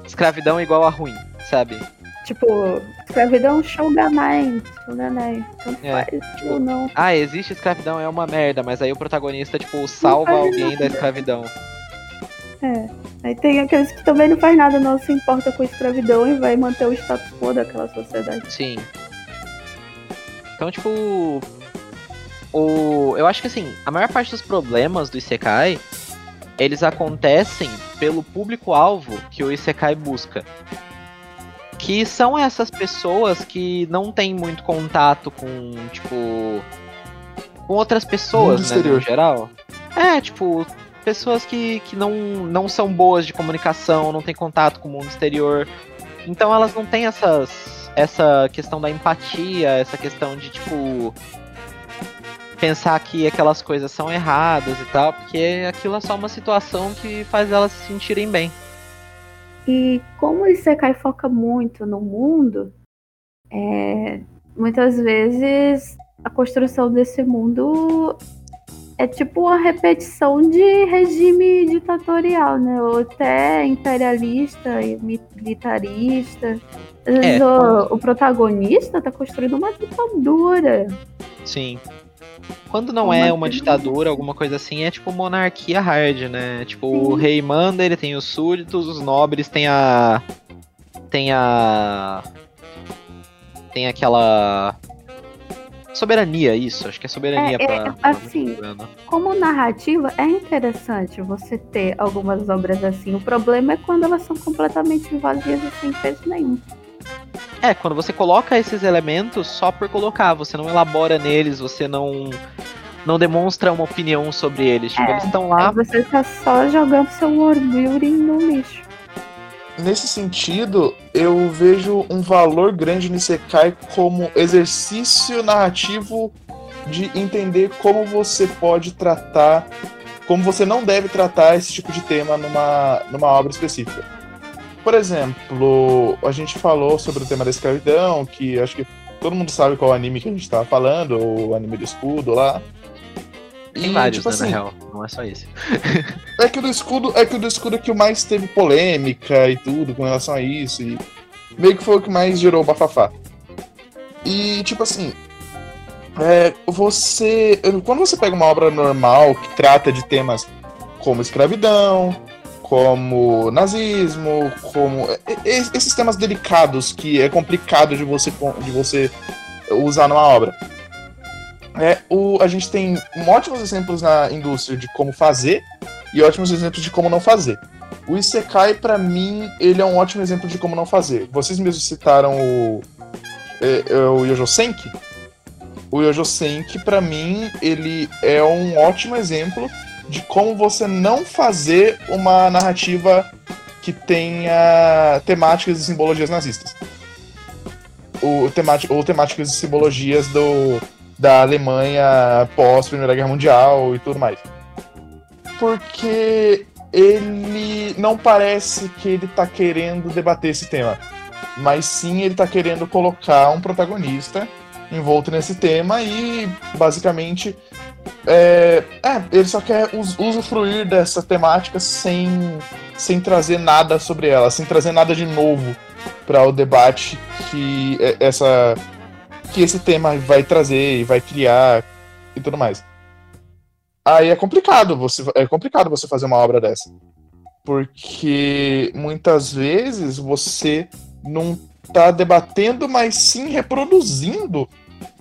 Speaker 4: escravidão igual a ruim, sabe?
Speaker 2: Tipo, escravidão shogunai, shogunai, tanto
Speaker 4: É,
Speaker 2: faz ou não.
Speaker 4: Ah, existe escravidão, é uma merda, mas aí o protagonista, tipo, salva alguém da escravidão.
Speaker 2: É. Aí tem aqueles que também não faz nada, não se importa com a escravidão e vai manter o status quo daquela sociedade.
Speaker 4: Sim. Então, tipo. O... Eu acho que assim, a maior parte dos problemas do Isekai, eles acontecem pelo público-alvo que o Isekai busca. Que são essas pessoas que não têm muito contato com, tipo. com outras pessoas,
Speaker 1: Mundo
Speaker 4: né, no
Speaker 1: exterior.
Speaker 4: geral. É, tipo, pessoas que, que não, não são boas de comunicação, não têm contato com o mundo exterior. Então elas não têm essas, essa questão da empatia, essa questão de, tipo, pensar que aquelas coisas são erradas e tal, porque aquilo é só uma situação que faz elas se sentirem bem.
Speaker 2: E como o Isekai foca muito no mundo, é, muitas vezes a construção desse mundo é tipo uma repetição de regime ditatorial, né? Ou até imperialista e militarista. Às vezes
Speaker 4: É,
Speaker 2: o, o protagonista tá construindo uma ditadura.
Speaker 4: Sim. Quando não
Speaker 2: Uma
Speaker 4: é uma ditadura, alguma coisa assim, é tipo monarquia hard, né? Tipo, o
Speaker 2: Sim.
Speaker 4: rei manda, ele tem os súditos, os nobres tem a. Tem a. Tem aquela. Soberania, isso. Acho que é soberania
Speaker 2: É,
Speaker 4: pra.
Speaker 2: é,
Speaker 4: pra-
Speaker 2: assim, Como narrativa, é interessante você ter algumas obras assim. O problema é quando elas são completamente vazias e sem peso nenhum.
Speaker 4: É, quando você coloca esses elementos só por colocar, você não elabora neles, você não. Não demonstra uma opinião sobre eles. Tipo,
Speaker 2: É,
Speaker 4: eles estão lá.
Speaker 2: Você tá só jogando seu world building no lixo.
Speaker 1: Nesse sentido, eu vejo um valor grande no Isekai como exercício narrativo de entender como você pode tratar, como você não deve tratar esse tipo de tema numa, numa obra específica. Por exemplo, a gente falou sobre o tema da escravidão, que acho que todo mundo sabe qual anime que a gente tava falando, o anime do escudo lá.
Speaker 4: Tem
Speaker 1: E,
Speaker 4: vários,
Speaker 1: tipo
Speaker 4: né,
Speaker 1: assim,
Speaker 4: na real. Não é só esse.
Speaker 1: É que o do escudo é que o do escudo é que mais teve polêmica e tudo com relação a isso. E meio que foi o que mais gerou o bafafá. E tipo assim. é, você. Quando você pega uma obra normal que trata de temas como escravidão, como nazismo, como. e- e- esses temas delicados que é complicado de você, de você usar numa obra. É, o, a gente tem ótimos exemplos na indústria de como fazer e ótimos exemplos de como não fazer. O Isekai, pra mim, ele é um ótimo exemplo de como não fazer. Vocês mesmos citaram o, é, é, o Yojo Senki. O Yojo Senki, pra mim, ele é um ótimo exemplo de como você não fazer uma narrativa que tenha temáticas e simbologias nazistas. O, temati ou temáticas e simbologias do, da Alemanha pós Primeira Guerra Mundial e tudo mais. Porque ele não parece que ele tá querendo debater esse tema, mas sim ele tá querendo colocar um protagonista envolto nesse tema e basicamente é, é, ele só quer us- usufruir dessa temática sem, sem trazer nada sobre ela, sem trazer nada de novo para o debate que é- essa que esse tema vai trazer e vai criar e tudo mais. Aí é complicado você é complicado você fazer uma obra dessa. Porque muitas vezes você não tá debatendo, mas sim reproduzindo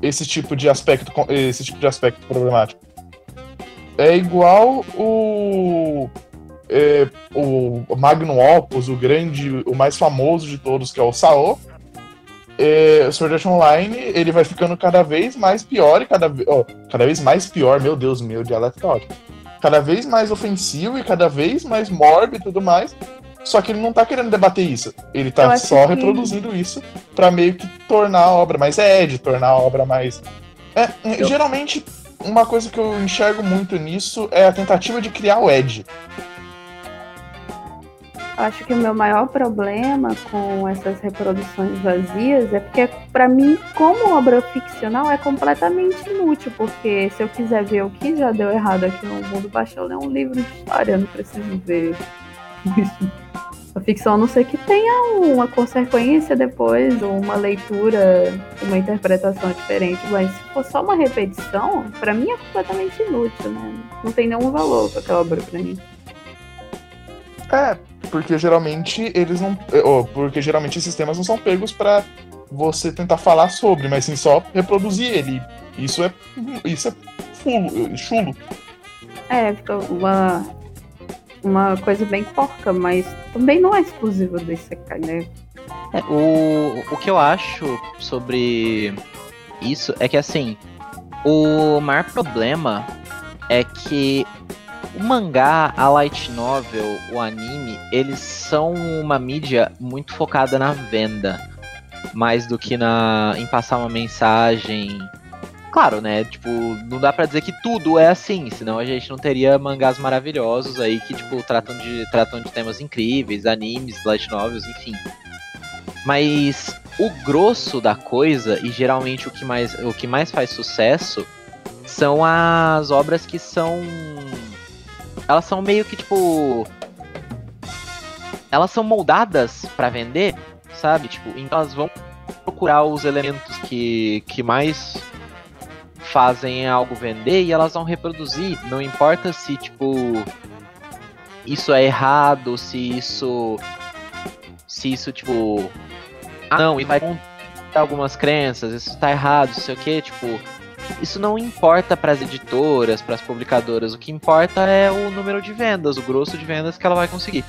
Speaker 1: esse tipo de aspecto esse tipo de aspecto problemático. É igual o é, o Magnum Opus, o grande, o mais famoso de todos, que é o Sao, é, o Sword Art Online, ele vai ficando cada vez mais pior e cada, ó, cada vez mais pior, meu Deus, meu dialeto tá ótimo. Cada vez mais ofensivo e cada vez mais mórbido e tudo mais. Só que ele não tá querendo debater isso. Ele
Speaker 2: Eu
Speaker 1: tá só
Speaker 2: que-
Speaker 1: reproduzindo isso pra meio que tornar a obra mais Ed, tornar a obra mais. É, é, Geralmente, uma coisa que eu enxergo muito nisso é a tentativa de criar o Ed.
Speaker 2: Acho que o meu maior problema com essas reproduções vazias é porque, pra mim, como obra ficcional, é completamente inútil. Porque se eu quiser ver o que já deu errado aqui no mundo, basta eu ler um livro de história, não preciso ver isso. A ficção, a não ser que tenha uma consequência depois, uma leitura, uma interpretação diferente. Mas se for só uma repetição, pra mim é completamente inútil, né? Não tem nenhum valor aquela obra pra mim.
Speaker 1: É, porque geralmente eles não. é, ó, porque geralmente esses temas não são pegos pra você tentar falar sobre, mas sim só reproduzir ele. Isso é. Isso é fulo, chulo.
Speaker 2: É, fica uma, uma coisa bem porca, mas também não é exclusivo do Isekai, né?
Speaker 4: É, o, o que eu acho sobre isso é que assim, o maior problema é que o mangá, a light novel, o anime, eles são uma mídia muito focada na venda, mais do que na em passar uma mensagem. Claro, né? Tipo, não dá pra dizer que tudo é assim, senão a gente não teria mangás maravilhosos aí que tipo tratam de tratam de temas incríveis, animes, light novels, enfim. Mas o grosso da coisa, e geralmente o que mais, o que mais faz sucesso, são as obras que são. Elas são meio que tipo. Elas são moldadas pra vender, sabe? Tipo, então elas vão procurar os elementos que, que mais fazem algo vender e elas vão reproduzir. Não importa se, tipo. Isso é errado, se isso. Se isso, tipo. Ah, não, e vai contra algumas crenças, isso tá errado, não sei o que, tipo. Isso não importa para as editoras, para as publicadoras. O que importa é o número de vendas, o grosso de vendas que ela vai conseguir.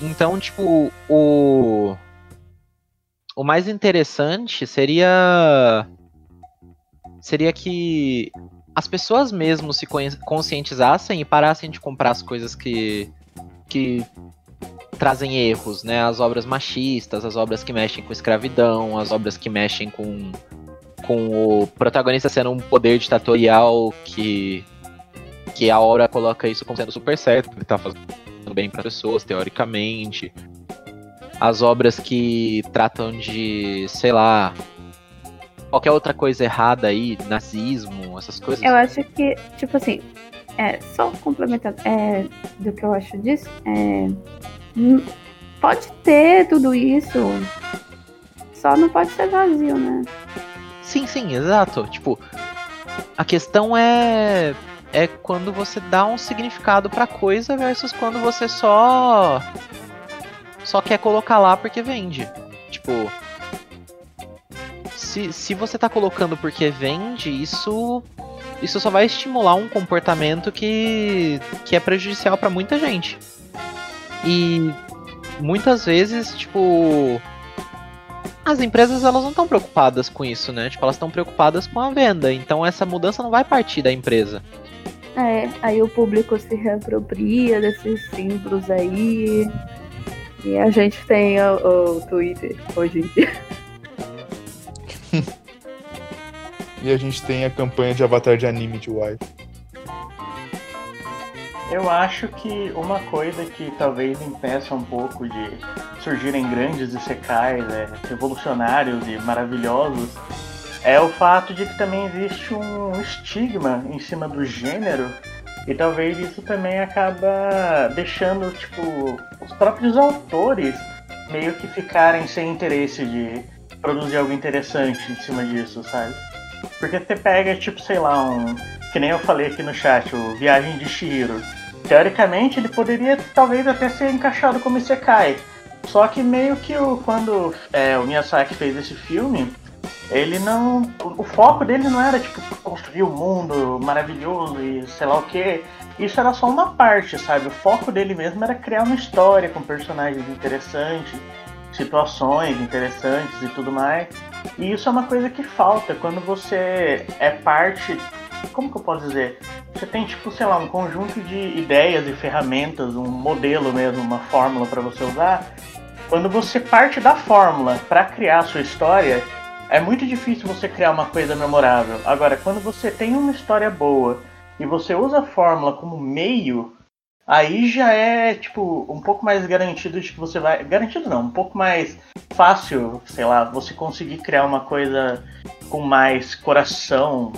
Speaker 4: Então, tipo, o. O mais interessante seria. Seria que as pessoas mesmo se conscientizassem e parassem de comprar as coisas que. que trazem erros, né? As obras machistas, as obras que mexem com escravidão, as obras que mexem com, com o protagonista sendo um poder ditatorial que que a obra coloca isso como sendo super certo, ele tá fazendo bem para pessoas, teoricamente. As obras que tratam de, sei lá, qualquer outra coisa errada aí, nazismo, essas coisas.
Speaker 2: Eu acho que, tipo assim, é, só complementando é, do que eu acho disso, é, pode ter tudo isso, só não pode ser vazio, né?
Speaker 4: Sim, sim, exato. Tipo, a questão é é quando você dá um significado pra coisa versus quando você só só quer colocar lá porque vende. Tipo, se, se você tá colocando porque vende, isso isso só vai estimular um comportamento que que é prejudicial pra muita gente. E muitas vezes, tipo, as empresas elas não estão preocupadas com isso, né? Tipo, elas estão preocupadas com a venda. Então essa mudança não vai partir da empresa.
Speaker 2: É, aí o público se reapropria desses símbolos aí. E a gente tem o, o Twitter hoje em dia.
Speaker 1: E a gente tem a campanha de avatar de anime de wife.
Speaker 6: Eu acho que uma coisa que talvez impeça um pouco de surgirem grandes isekais, é, revolucionários e maravilhosos, é o fato de que também existe um estigma em cima do gênero e talvez isso também acaba deixando tipo os próprios autores meio que ficarem sem interesse de produzir algo interessante em cima disso, sabe? Porque você pega tipo, sei lá, um que nem eu falei aqui no chat, o Viagem de Shihiro. Teoricamente ele poderia talvez até ser encaixado como Isekai. Só que meio que o, quando é, o Miyazaki fez esse filme, ele não. O foco dele não era tipo construir o um mundo maravilhoso e sei lá o que. Isso era só uma parte, sabe? O foco dele mesmo era criar uma história com personagens interessantes, situações interessantes e tudo mais. E isso é uma coisa que falta quando você é parte. Como que eu posso dizer? Você tem, tipo, sei lá, um conjunto de ideias e ferramentas, um modelo mesmo, uma fórmula para você usar. Quando você parte da fórmula para criar a sua história, é muito difícil você criar uma coisa memorável. Agora, quando você tem uma história boa e você usa a fórmula como meio, aí já é, tipo, um pouco mais garantido de que você vai. Garantido não, um pouco mais fácil, sei lá, você conseguir criar uma coisa com mais coração,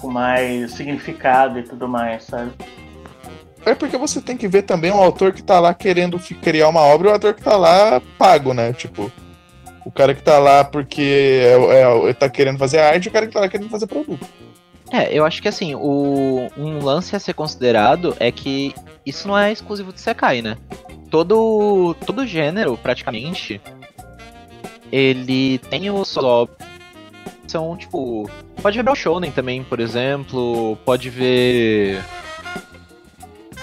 Speaker 6: com mais significado e tudo mais, sabe?
Speaker 1: É porque você tem que ver também um autor que tá lá querendo criar uma obra e o autor que tá lá pago, né? Tipo, o cara que tá lá porque é, é, tá querendo fazer arte e o cara que tá lá querendo fazer produto.
Speaker 4: É, eu acho que assim, o, um lance a ser considerado é que isso não é exclusivo de Sekai, né? Todo, todo gênero, praticamente, ele tem o solo. São, tipo. Pode ver o Shonen também, por exemplo. Pode ver.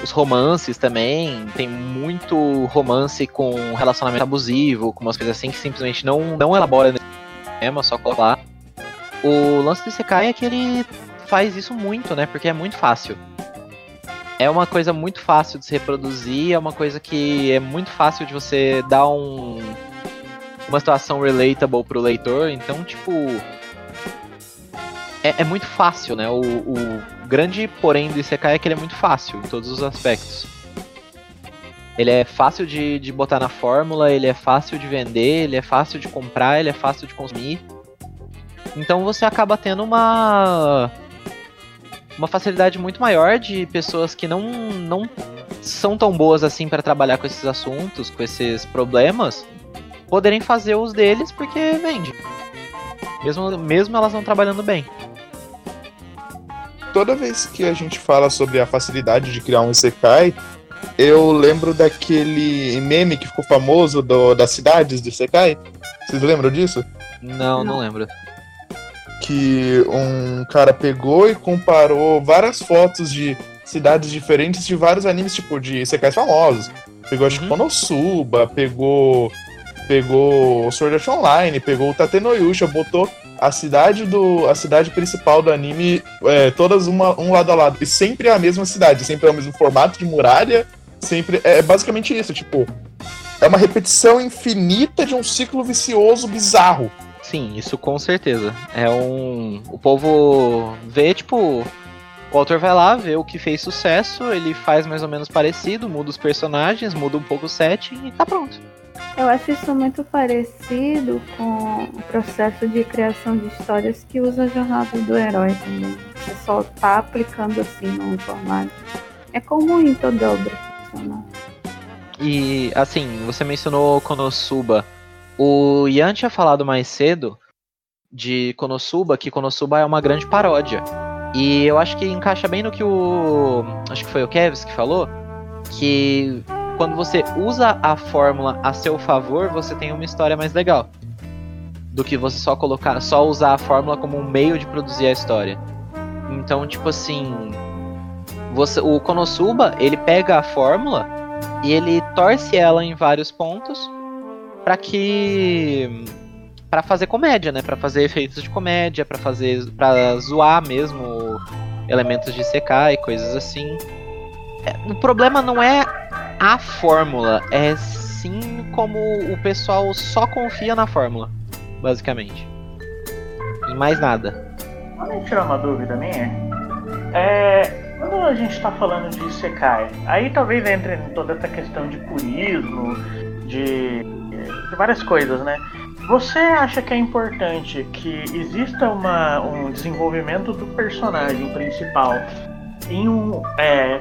Speaker 4: Os romances também. Tem muito romance com relacionamento abusivo, com umas coisas assim que simplesmente não, não elabora nesse tema, só colocar lá. O lance do Sekai é que ele faz isso muito, né? Porque é muito fácil. É uma coisa muito fácil de se reproduzir, é uma coisa que é muito fácil de você dar um uma situação relatable pro leitor, então, tipo. É, é muito fácil, né? O, o, grande porém do Isekai é que ele é muito fácil em todos os aspectos. Ele é fácil de, de botar na fórmula, ele é fácil de vender, ele é fácil de comprar, ele é fácil de consumir. Então você acaba tendo uma uma facilidade muito maior de pessoas que não, não são tão boas assim para trabalhar com esses assuntos, com esses problemas, poderem fazer os deles porque vende. Mesmo, mesmo elas não trabalhando bem.
Speaker 1: Toda vez que a gente fala sobre a facilidade de criar um Isekai, eu lembro daquele meme que ficou famoso do, das cidades do Isekai. Vocês lembram disso?
Speaker 4: Não, não lembro
Speaker 1: que um cara pegou e comparou várias fotos de cidades diferentes de vários animes, tipo, de secais famosos. Pegou, acho que uhum. Konosuba, pegou pegou Sword Art Online, pegou o Tatenoyusha, botou a cidade do a cidade principal do anime é, todas uma, um lado a lado e sempre é a mesma cidade, sempre é o mesmo formato de muralha, sempre é basicamente isso, tipo, é uma repetição infinita de um ciclo vicioso bizarro.
Speaker 4: Sim, isso com certeza. É um. O povo vê, tipo. O autor vai lá, vê o que fez sucesso, ele faz mais ou menos parecido, muda os personagens, muda um pouco o setting e tá pronto.
Speaker 2: Eu acho isso muito parecido com o processo de criação de histórias que usa a jornada do herói também. Você só tá aplicando assim no formato. É comum em toda obra funcionar.
Speaker 4: E assim, você mencionou Konosuba. O Ian tinha falado mais cedo de Konosuba, que Konosuba é uma grande paródia. E eu acho que encaixa bem no que o. Acho que foi o Kevs que falou. Que quando você usa a fórmula a seu favor, você tem uma história mais legal. Do que você só colocar, só usar a fórmula como um meio de produzir a história. Então, tipo assim, você, o Konosuba, ele pega a fórmula e ele torce ela em vários pontos para que para fazer comédia, né? Para fazer efeitos de comédia, para fazer para zoar mesmo elementos de secar e coisas assim. É, o problema não é a fórmula, é sim como o pessoal só confia na fórmula, basicamente. E mais nada.
Speaker 6: Podem tirar uma dúvida minha? É, quando a gente está falando de Isekai, aí talvez entre em toda essa questão de purismo, de, de várias coisas, né? Você acha que é importante que exista uma, um desenvolvimento do personagem principal em um. É,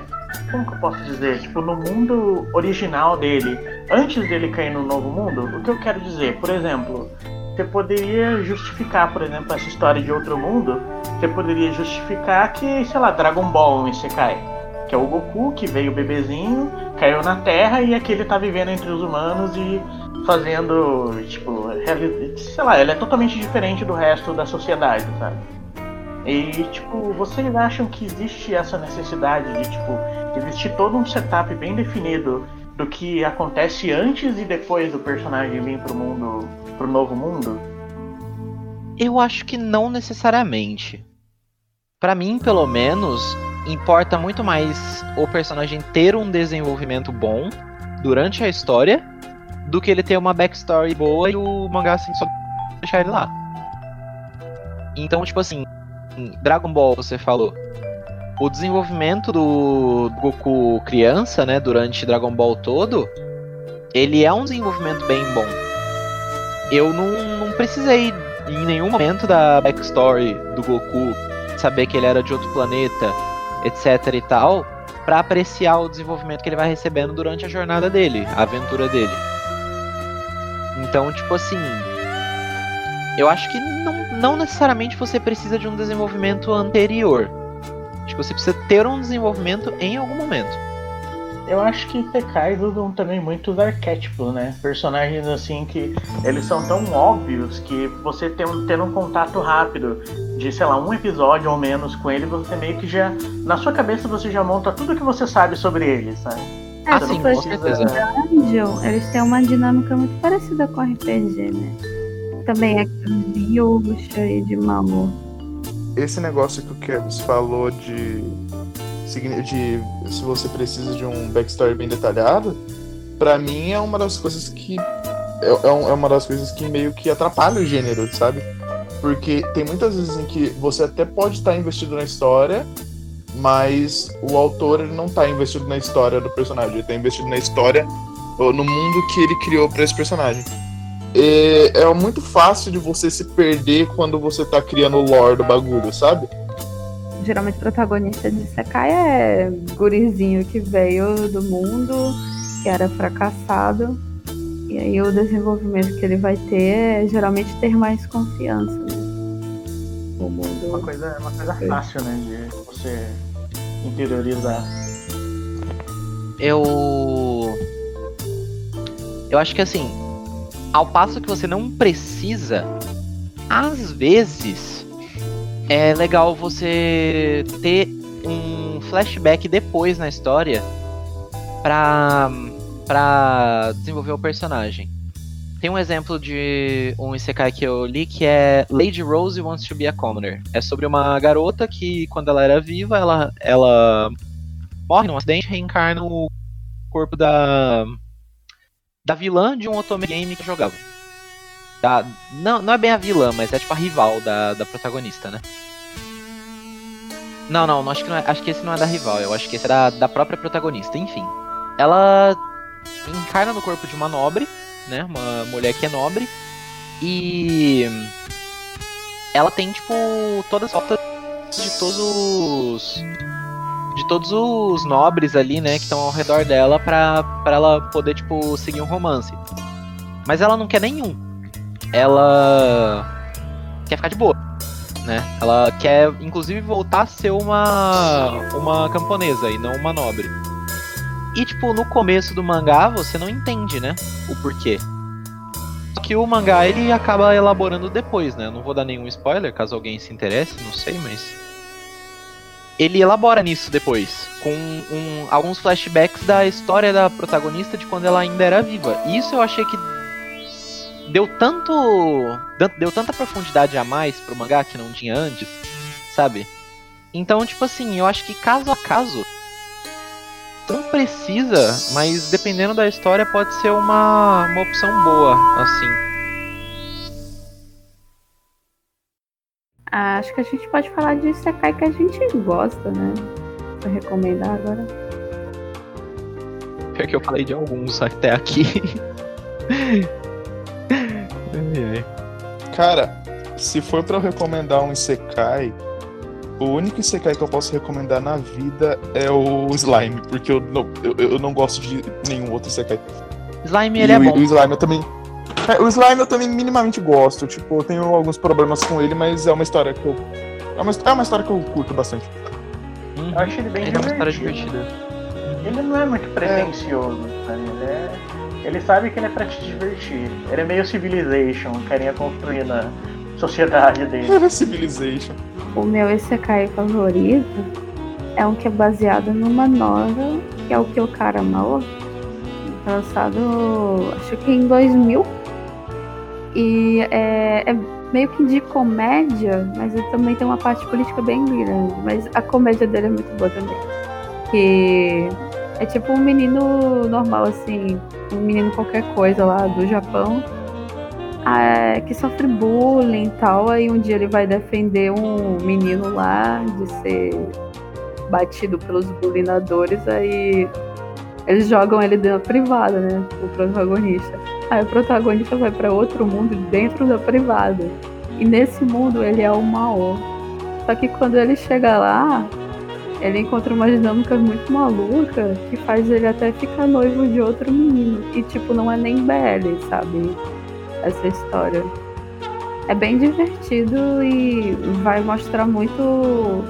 Speaker 6: como que eu posso dizer? Tipo, no mundo original dele, antes dele cair no novo mundo? O que eu quero dizer? Por exemplo, você poderia justificar, por exemplo, essa história de outro mundo. Você poderia justificar que, sei lá, Dragon Ball um Isekai. Que é o Goku, que veio bebezinho, caiu na Terra e aqui ele tá vivendo entre os humanos e fazendo, tipo, sei lá, ele é totalmente diferente do resto da sociedade, sabe? E, tipo, vocês acham que existe essa necessidade de, tipo, existir todo um setup bem definido do que acontece antes e depois do personagem vir pro mundo, pro novo mundo?
Speaker 4: Eu acho que não necessariamente. Para mim, pelo menos, importa muito mais o personagem ter um desenvolvimento bom durante a história do que ele ter uma backstory boa e o mangá assim só deixar ele lá. Então, tipo assim, Dragon Ball, você falou. O desenvolvimento do Goku criança, né, durante Dragon Ball todo, ele é um desenvolvimento bem bom. Eu não, não precisei em nenhum momento da backstory do Goku saber que ele era de outro planeta, etc e tal, para apreciar o desenvolvimento que ele vai recebendo durante a jornada dele, a aventura dele. Então, tipo assim, eu acho que não, não necessariamente você precisa de um desenvolvimento anterior. Acho que você precisa ter um desenvolvimento em algum momento.
Speaker 6: Eu acho que Tekais usam também muito os arquétipos, né? Personagens assim que eles são tão óbvios que você tendo, tendo um contato rápido de, sei lá, um episódio ou menos com ele, você meio que já. Na sua cabeça você já monta tudo que você sabe sobre ele, sabe?
Speaker 2: É,
Speaker 4: Ah, sim, com certeza.
Speaker 2: Dungeon, eles têm uma dinâmica muito parecida com RPG, né? Também é Yusha e de Mamu.
Speaker 1: Esse negócio que o Kevs falou de, de se você precisa de um backstory bem detalhado, pra mim é uma das coisas que é, é é uma das coisas que meio que atrapalha o gênero, sabe? Porque tem muitas vezes em que você até pode estar investido na história, mas o autor ele não tá investido na história do personagem, ele tá investido na história ou no mundo que ele criou pra esse personagem. É, é muito fácil de você se perder quando você tá criando o lore do bagulho, sabe?
Speaker 2: Geralmente o protagonista de Sekai é gurizinho que veio do mundo, que era fracassado. E aí o desenvolvimento que ele vai ter é geralmente ter mais confiança, né? O
Speaker 6: Uma
Speaker 2: mundo.
Speaker 6: coisa, uma coisa fácil, né? De você interiorizar.
Speaker 4: Eu. Eu acho que assim, ao passo que você não precisa, às vezes é legal você ter um flashback depois na história pra, pra desenvolver o personagem. Tem um exemplo de um Isekai que eu li que é Lady Rose Wants to be a Commoner. É sobre uma garota que, quando ela era viva, ela, ela morre num acidente e reencarna no corpo da da vilã de um otome game que jogava. Da, não, não é bem a vilã, mas é tipo a rival da, da protagonista, né? Não, não, acho que, não é- acho que esse não é da rival, eu acho que esse é da, da própria protagonista. Enfim, ela encarna no corpo de uma nobre, né? Uma mulher que é nobre. E ela tem, tipo, todas as fotos de todos os. De todos os nobres ali, né, que estão ao redor dela pra, pra ela poder, tipo, seguir um romance. Mas ela não quer nenhum. Ela quer ficar de boa, né? Ela quer, inclusive, voltar a ser uma, uma camponesa e não uma nobre. E, tipo, no começo do mangá, você não entende, né? O porquê. Só que o mangá, ele acaba elaborando depois, né? Eu não vou dar nenhum spoiler, caso alguém se interesse, não sei, mas... Ele elabora nisso depois, com um- alguns flashbacks da história da protagonista de quando ela ainda era viva. E isso eu achei que deu tanto. deu tanta profundidade a mais pro mangá que não tinha antes, sabe? Então, tipo assim, eu acho que caso a caso. Não precisa, mas dependendo da história pode ser uma, uma opção boa, assim.
Speaker 2: Acho que a gente pode falar de Sekai que a gente gosta, né? Pra recomendar agora.
Speaker 4: Pior que eu falei de alguns até aqui.
Speaker 1: Cara, se for pra eu recomendar um Isekai, o único Isekai que eu posso recomendar na vida é o Slime, porque eu não, eu, eu não gosto de nenhum outro Isekai.
Speaker 4: Slime
Speaker 1: E
Speaker 4: ele é
Speaker 1: o,
Speaker 4: bom.
Speaker 1: o Slime eu também. É, o Slime eu também minimamente gosto. Tipo, eu tenho alguns problemas com ele, mas é uma história que eu. É uma, é uma história que eu curto bastante.
Speaker 4: Uhum.
Speaker 6: Eu acho ele bem
Speaker 4: Ele é uma história
Speaker 6: divertido.
Speaker 4: divertida.
Speaker 6: Ele não é muito pretencioso, sabe? Ele, é... ele sabe que ele é pra te divertir. Ele é meio Civilization, carinha construindo a sociedade dele.
Speaker 1: Civilization.
Speaker 2: O meu Isekai favorito é um que é baseado numa novel, que é o Kyokara Mao, lançado acho que em 2000. E é, é meio que de comédia, mas ele também tem uma parte política bem grande. Mas a comédia dele é muito boa também. Que é tipo um menino normal, assim, um menino qualquer coisa lá do Japão, ah, que sofre bullying e tal. Aí um dia ele vai defender um menino lá de ser batido pelos bullyingadores, aí eles jogam ele dentro da privada, né? O protagonista. Aí o protagonista vai pra outro mundo dentro da privada. E nesse mundo ele é o Mao. Só que quando ele chega lá, ele encontra uma dinâmica muito maluca que faz ele até ficar noivo de outro menino. E tipo, não é nem BL, sabe? Essa história. É bem divertido e vai mostrar muito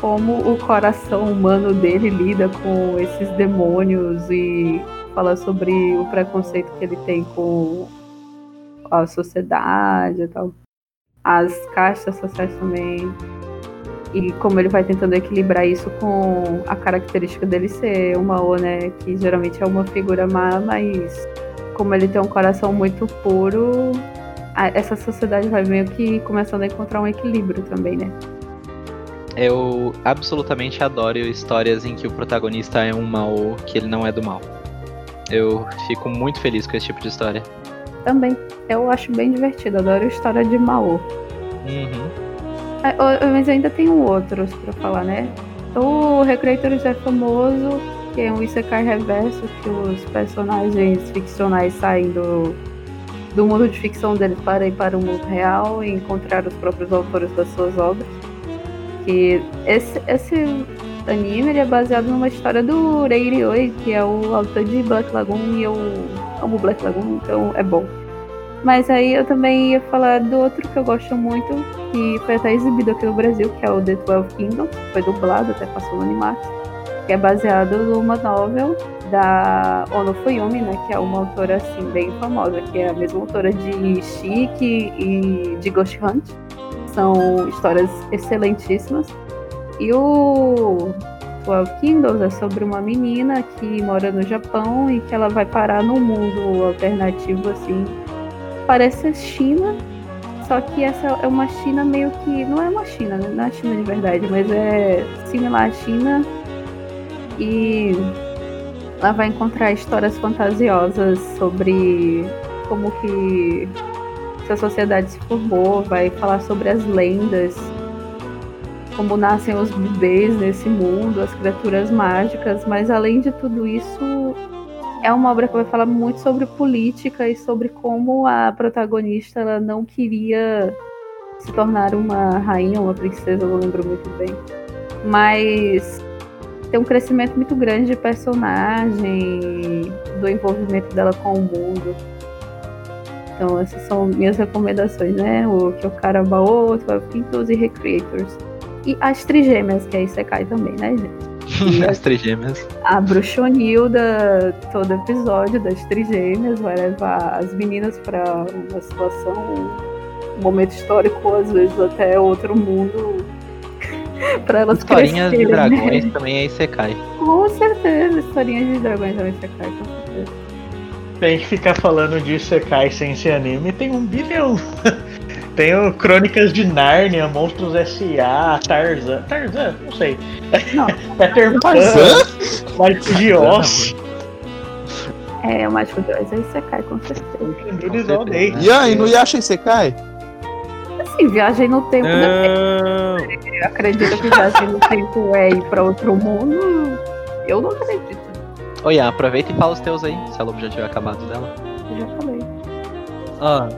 Speaker 2: como o coração humano dele lida com esses demônios e fala sobre o preconceito que ele tem com a sociedade e tal. As castas sociais também. E como ele vai tentando equilibrar isso com a característica dele ser uma O, né? Que geralmente é uma figura má, mas como ele tem um coração muito puro, essa sociedade vai meio que começando a encontrar um equilíbrio também, né?
Speaker 4: Eu absolutamente adoro histórias em que o protagonista é um mal que ele não é do mal. Eu fico muito feliz com esse tipo de história.
Speaker 2: Também. Eu acho bem divertido, adoro a história de Mao.
Speaker 4: Uhum.
Speaker 2: É, Mas ainda tem um outro pra falar, né? O Recreators é famoso, que é um Isekai reverso, que os personagens ficcionais saem do, do mundo de ficção deles para ir para o mundo real e encontrar os próprios autores das suas obras. Que esse, esse anime ele é baseado numa história do Rei Ryoi, que é o autor de Black Lagoon, e eu amo Black Lagoon, então é bom. Mas aí eu também ia falar do outro que eu gosto muito, que foi até exibido aqui no Brasil, que é o The Twelve Kingdoms, foi dublado, até passou no Animax, que é baseado numa novel da Ono Fuyumi, né, que é uma autora assim bem famosa, que é a mesma autora de Chique e de Ghost Hunt. São histórias excelentíssimas. E o Twelve Kingdoms é sobre uma menina que mora no Japão e que ela vai parar num mundo alternativo assim. Parece China, só que essa é uma China meio que. Não é uma China, né? não é China de verdade, mas é similar à China. E ela vai encontrar histórias fantasiosas sobre como que essa sociedade se formou, vai falar sobre as lendas como nascem os bebês nesse mundo, as criaturas mágicas, mas além de tudo isso, é uma obra que vai falar muito sobre política e sobre como a protagonista ela não queria se tornar uma rainha, uma princesa, não lembro muito bem. Mas tem um crescimento muito grande de personagem, do envolvimento dela com o mundo. Então essas são minhas recomendações, né? O Kyokarabaô, 12 Quintos e Recreators. E as trigêmeas, que aí você cai também, né, gente?
Speaker 4: As trigêmeas.
Speaker 2: A bruxonilda, todo episódio das trigêmeas, vai levar as meninas para uma situação, um momento histórico, às vezes até outro mundo, para elas
Speaker 4: Historinhas de
Speaker 2: né?
Speaker 4: dragões também aí você cai.
Speaker 2: Com certeza, historinhas de dragões também você cai, com certeza.
Speaker 6: Tem que ficar falando de Isekai sem ser anime, tem um bilhão. Tem o Crônicas de Nárnia, Monstros S.A., Tarzan. Tarzan? Não sei.
Speaker 2: Não.
Speaker 6: Peter Pan, Mágico de Oz.
Speaker 2: É, o Mágico de Oz aí você cai, com certeza.
Speaker 6: Eles odeiam.
Speaker 1: E aí, no Yasha Isekai?
Speaker 2: Assim, viagem no tempo,
Speaker 3: É.
Speaker 2: né?
Speaker 3: Não,
Speaker 2: Eu acredito que viagem no tempo é ir pra outro mundo. Eu não acredito.
Speaker 4: Ian, aproveita e fala os teus aí, se a Lobo já tiver acabado dela.
Speaker 2: Eu já falei.
Speaker 3: Ah,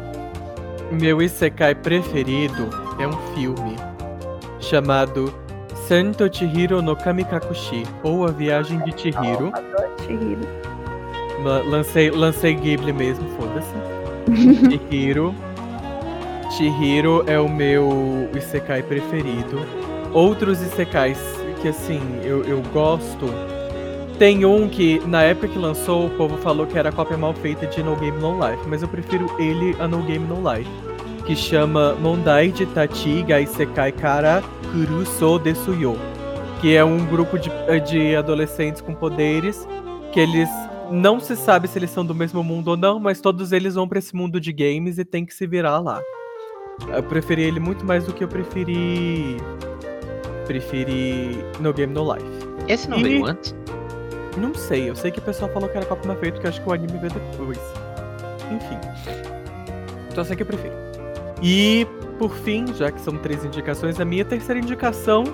Speaker 3: meu Isekai preferido é um filme chamado Santo Chihiro no Kamikakushi, ou A Viagem de Chihiro.
Speaker 2: Adoro Chihiro.
Speaker 3: La- Lancei, lancei Ghibli mesmo, foda-se. Chihiro. Chihiro é o meu Isekai preferido. Outros Isekais que, assim, eu, eu gosto. Tem um que, na época que lançou, o povo falou que era a cópia mal feita de No Game No Life, mas eu prefiro ele a No Game No Life. Que chama Mondai de Tachi ga Isekai Kara Kuruso Desuyo. Que é um grupo de, de adolescentes com poderes que eles não se sabe se eles são do mesmo mundo ou não, mas todos eles vão pra esse mundo de games e tem que se virar lá. Eu preferi ele muito mais do que eu preferi. Preferi No Game No Life.
Speaker 4: Esse não
Speaker 3: E-
Speaker 4: veio antes?
Speaker 3: Não sei, eu sei que o pessoal falou que era Copa feito, porque eu acho que o anime veio depois. Enfim. Então eu sei que eu prefiro. E, por fim, já que são três indicações, a minha terceira indicação.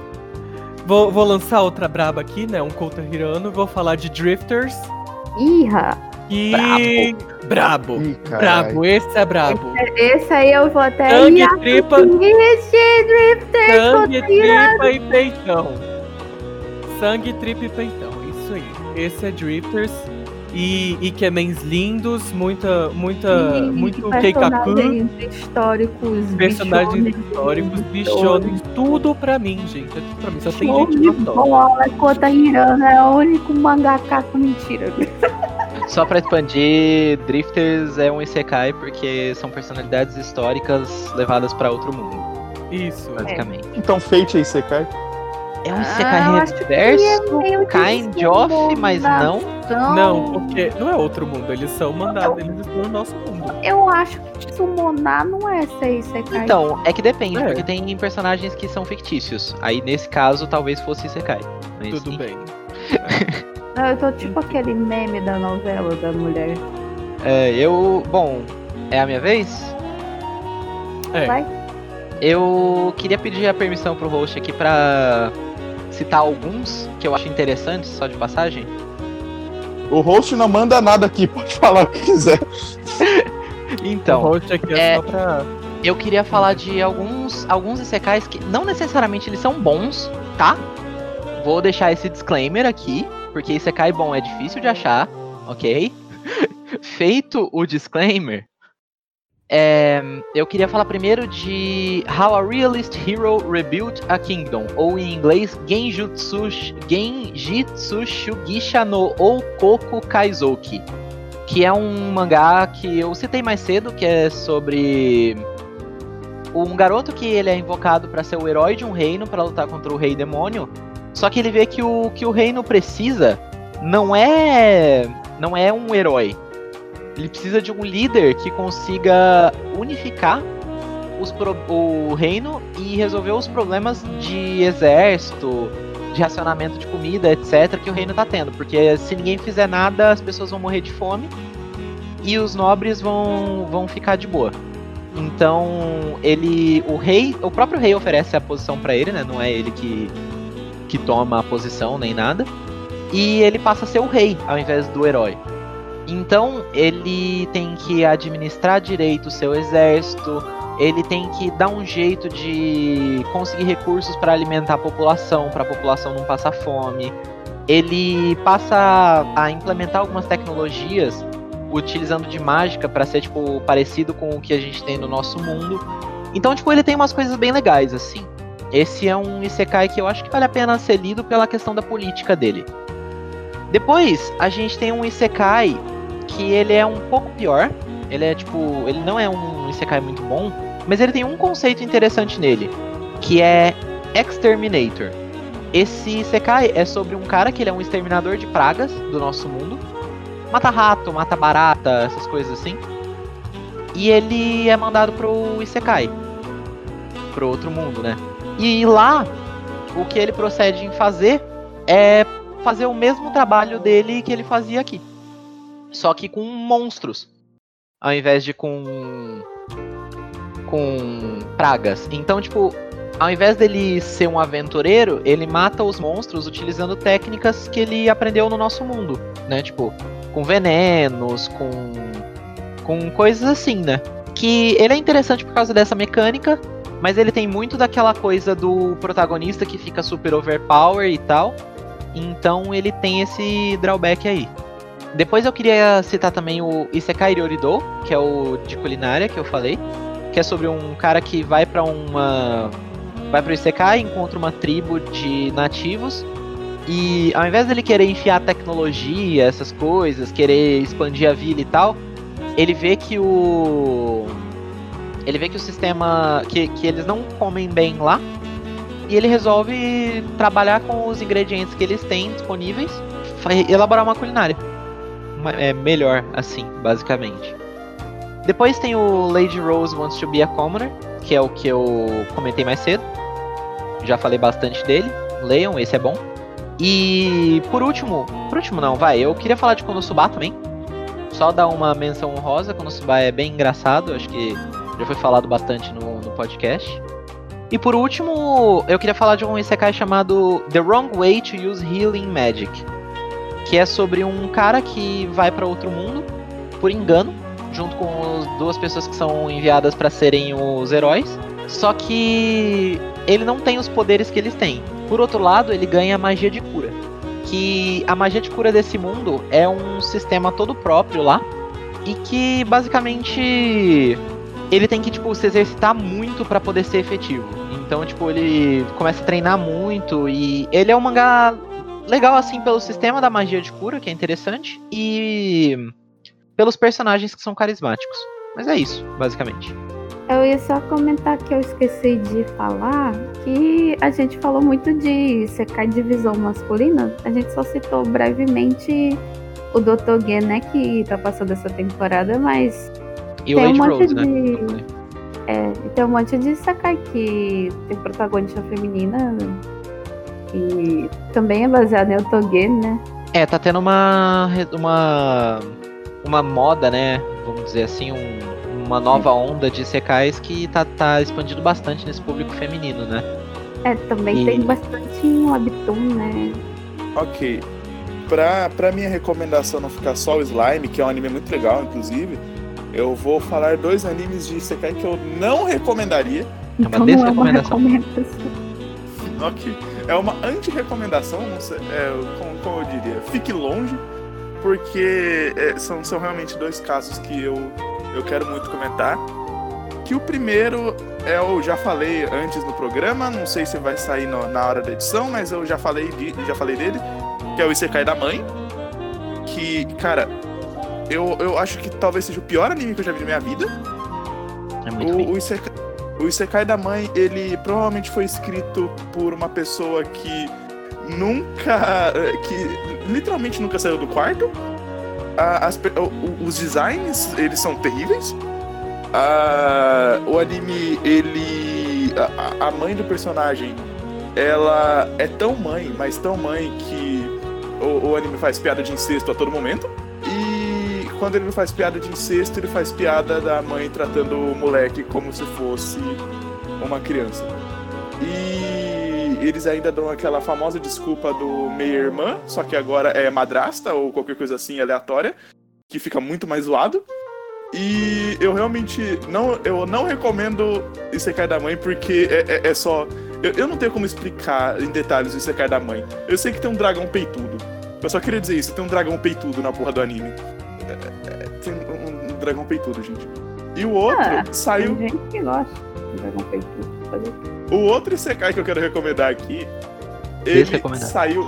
Speaker 3: Vou, vou lançar outra braba aqui, né? Um Kouta Hirano. Vou falar de Drifters.
Speaker 2: Irra!
Speaker 3: E. Brabo!
Speaker 1: Ih, caralho.
Speaker 3: Brabo, esse é brabo.
Speaker 2: Esse aí eu vou até
Speaker 3: Sangue,
Speaker 2: ir
Speaker 3: tripa,
Speaker 2: assistir Drifter
Speaker 3: sangue, tripa e peitão. Sangue, tripa e peitão, isso aí. Esse é Drifters. E Ikemens lindos, muita, muita,
Speaker 2: E
Speaker 3: muito Keikaku,
Speaker 2: personagens históricos,
Speaker 3: personagens
Speaker 2: bichones,
Speaker 3: históricos,
Speaker 2: bichones.
Speaker 3: tudo pra mim, gente. É tudo pra mim, só tem
Speaker 2: Show
Speaker 3: gente que
Speaker 2: bola, Kota Hirano é o único mangaka com mentira.
Speaker 4: Só pra expandir, Drifters é um Isekai porque são personalidades históricas levadas pra outro mundo,
Speaker 3: Isso.
Speaker 4: basicamente.
Speaker 1: Então, Fate é Isekai?
Speaker 4: É, um
Speaker 2: Ah,
Speaker 4: Isekai
Speaker 2: que
Speaker 4: reverso,
Speaker 2: é
Speaker 4: kind of, mas não.
Speaker 3: Não, porque não é outro mundo, eles são mandados, eles estão no nosso mundo.
Speaker 2: Eu acho que summonar não é ser Isekai.
Speaker 4: Então, é que depende,
Speaker 3: É.
Speaker 4: porque tem personagens que são fictícios. Aí nesse caso, talvez fosse Isekai. Mas,
Speaker 3: Tudo
Speaker 4: enfim.
Speaker 3: bem.
Speaker 2: Não, eu tô tipo aquele meme da novela da mulher.
Speaker 4: É, eu. Bom, é a minha vez?
Speaker 3: É.
Speaker 2: Vai.
Speaker 4: Eu queria pedir a permissão pro host aqui pra citar alguns que eu acho interessantes, só de passagem.
Speaker 1: O host não manda nada aqui, pode falar o que quiser.
Speaker 3: o
Speaker 4: Então,
Speaker 3: host aqui é,
Speaker 4: é-
Speaker 3: só pra.
Speaker 4: eu queria falar de alguns alguns Isekais que não necessariamente eles são bons, tá? Vou deixar esse disclaimer aqui, porque Isekai bom é difícil de achar, ok? Feito o disclaimer, é, eu queria falar primeiro de How a Realist Hero Rebuilt a Kingdom, ou em inglês Genjutsu, Genjitsu Shugisha no Oukoku Kaizoki, que é um mangá que eu citei mais cedo, que é sobre um garoto que ele é invocado para ser o herói de um reino para lutar contra o rei demônio. Só que ele vê que o que o reino precisa não é não é um herói. Ele precisa de um líder que consiga unificar pro- o reino e resolver os problemas de exército, de racionamento de comida, etc, que o reino tá tendo, porque se ninguém fizer nada, as pessoas vão morrer de fome e os nobres vão vão ficar de boa. Então, ele. O rei. O próprio rei oferece a posição pra ele, né? Não é ele que, que toma a posição nem nada. E ele passa a ser o rei ao invés do herói. Então, ele tem que administrar direito o seu exército, ele tem que dar um jeito de conseguir recursos para alimentar a população, para a população não passar fome. Ele passa a implementar algumas tecnologias utilizando de mágica para ser tipo parecido com o que a gente tem no nosso mundo. Então, tipo, ele tem umas coisas bem legais assim. Esse é um isekai que eu acho que vale a pena ser lido pela questão da política dele. Depois, a gente tem um isekai que ele é um pouco pior. Ele é tipo, ele não é um isekai muito bom, mas ele tem um conceito interessante nele, que é Exterminator. Esse Isekai é sobre um cara que ele é um exterminador de pragas do nosso mundo. Mata rato, mata barata, essas coisas assim. E ele é mandado pro Isekai. Pro outro mundo, né? E lá, o que ele procede em fazer é fazer o mesmo trabalho dele que ele fazia aqui. Só que com monstros. Ao invés de com com pragas. Então, tipo, ao invés dele ser um aventureiro, ele mata os monstros utilizando técnicas que ele aprendeu no nosso mundo, né? Tipo, com venenos, com com coisas assim, né? Que ele é interessante por causa dessa mecânica, mas ele tem muito daquela coisa do protagonista que fica super overpower e tal. Então ele tem esse drawback aí. Depois eu queria citar também o Isekai Ryorido, que é o de culinária que eu falei, que é sobre um cara que vai para uma vai pro Isekai, encontra uma tribo de nativos e ao invés dele querer enfiar tecnologia, essas coisas, querer expandir a vila e tal, ele vê que o ele vê que o sistema que, que eles não comem bem lá e ele resolve trabalhar com os ingredientes que eles têm disponíveis, elaborar uma culinária. É melhor assim, basicamente. Depois tem o Lady Rose Wants to Be a Commoner, que é o que eu comentei mais cedo. Já falei bastante dele. Leiam, esse é bom. E por último, por último não, vai, eu queria falar de Konosuba também. Só dar uma menção honrosa, Konosuba é bem engraçado, acho que já foi falado bastante no, no podcast. E por último, eu queria falar de um isekai chamado The Wrong Way to Use Healing Magic, que é sobre um cara que vai para outro mundo por engano junto com as duas pessoas que são enviadas para serem os heróis. Só que ele não tem os poderes que eles têm. Por outro lado, ele ganha magia de cura. Que a magia de cura desse mundo é um sistema todo próprio lá. E que basicamente ele tem que tipo se exercitar muito para poder ser efetivo. Então, tipo, ele começa a treinar muito e ele é um mangá legal assim pelo sistema da magia de cura, que é interessante, e pelos personagens que são carismáticos. Mas é isso, basicamente.
Speaker 2: Eu ia só comentar que eu esqueci de falar que a gente falou muito de secar divisão masculina. A gente só citou brevemente o Dr. Gen, né, que tá passando essa temporada, mas.
Speaker 4: E o Lady um Rose, né?
Speaker 2: De... É, e tem um monte de Sakai que tem protagonista feminina que também é baseado em Otogen, né?
Speaker 4: É, tá tendo uma, uma uma moda, né? Vamos dizer assim, um, uma nova onda de secais que tá, tá expandindo bastante nesse público feminino, né?
Speaker 2: É, também e... tem bastante um webtoon, né?
Speaker 1: Ok. Pra, pra minha recomendação não ficar só o Slime, que é um anime muito legal, inclusive, eu vou falar dois animes de Sekai que eu não recomendaria.
Speaker 4: É uma desrecomendação.
Speaker 1: É ok. É uma anti-recomendação, é, como, como eu diria, fique longe porque é, são, são realmente dois casos que eu, eu quero muito comentar. Que o primeiro é eu já falei antes no programa, não sei se vai sair no, na hora da edição, mas eu já falei, de, já falei dele, que é o Isekai da Mãe. Que, cara, eu, eu acho que talvez seja o pior anime que eu já vi na minha vida.
Speaker 4: É muito o,
Speaker 1: o, Isekai, o Isekai da Mãe, ele provavelmente foi escrito por uma pessoa que nunca. que literalmente nunca saiu do quarto. As, os designs, eles são terríveis. o anime, ele. A, a mãe do personagem, ela é tão mãe, mas tão mãe que o, o anime faz piada de incesto a todo momento. Quando ele não faz piada de incesto, ele faz piada da mãe tratando o moleque como se fosse uma criança. E eles ainda dão aquela famosa desculpa do meia-irmã, só que agora é madrasta ou qualquer coisa assim aleatória, que fica muito mais zoado. E eu realmente não, eu não recomendo Isekai da Mãe porque é, é- é só. Eu, eu não tenho como explicar em detalhes o Isekai da Mãe. Eu sei que tem um dragão peitudo. Eu só queria dizer isso, tem um dragão peitudo na porra do anime. É- é- tem um, um dragão peitudo, gente. E o outro
Speaker 2: Ah,
Speaker 1: saiu.
Speaker 2: Tem gente que gosta de dragão peitudo. O
Speaker 1: outro Isekai que eu quero recomendar aqui. Ele saiu.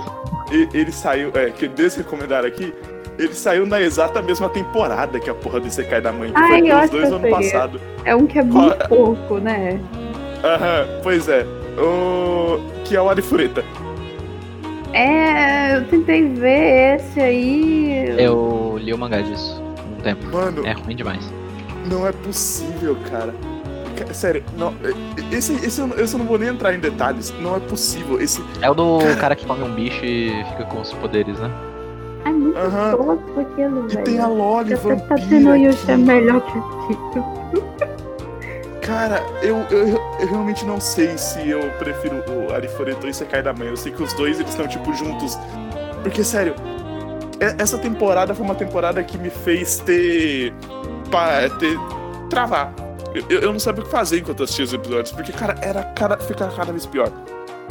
Speaker 1: e- Ele saiu. É, que desrecomendar aqui. Ele saiu na exata mesma temporada que a porra do Isekai da mãe. Que
Speaker 2: Ai,
Speaker 1: foi
Speaker 2: eu
Speaker 1: os dois
Speaker 2: que eu
Speaker 1: ano
Speaker 2: peguei.
Speaker 1: passado.
Speaker 2: É um que é
Speaker 1: Qual-
Speaker 2: muito pouco, né?
Speaker 1: Aham, pois é. O... Que é o Arifureta.
Speaker 2: É, eu tentei ver esse aí.
Speaker 4: Eu li o mangá disso há um tempo.
Speaker 1: Mano,
Speaker 4: É ruim demais.
Speaker 1: não é possível, cara. Ca- Sério, não, é- esse, esse, eu, não- esse eu não vou nem entrar em detalhes. Não é possível. Esse.
Speaker 4: É o do
Speaker 1: Cara.
Speaker 4: cara que come um bicho e fica com os poderes, né?
Speaker 2: É muito
Speaker 1: Aham.
Speaker 2: tosco aquilo,
Speaker 1: E
Speaker 2: velho.
Speaker 1: tem a Loli
Speaker 2: Você tá
Speaker 1: vampira.
Speaker 2: Yusha melhor que aquilo.
Speaker 1: Cara, eu, eu, eu realmente não sei se eu prefiro o Arifureta ou Isekai da Mãe. Eu sei que os dois eles estão, tipo, juntos. Porque, sério, essa temporada foi uma temporada que me fez ter. Pa, ter. travar. Eu, eu- não sabia o que fazer enquanto assistia os episódios. Porque, cara, era cada, ficava cada vez pior.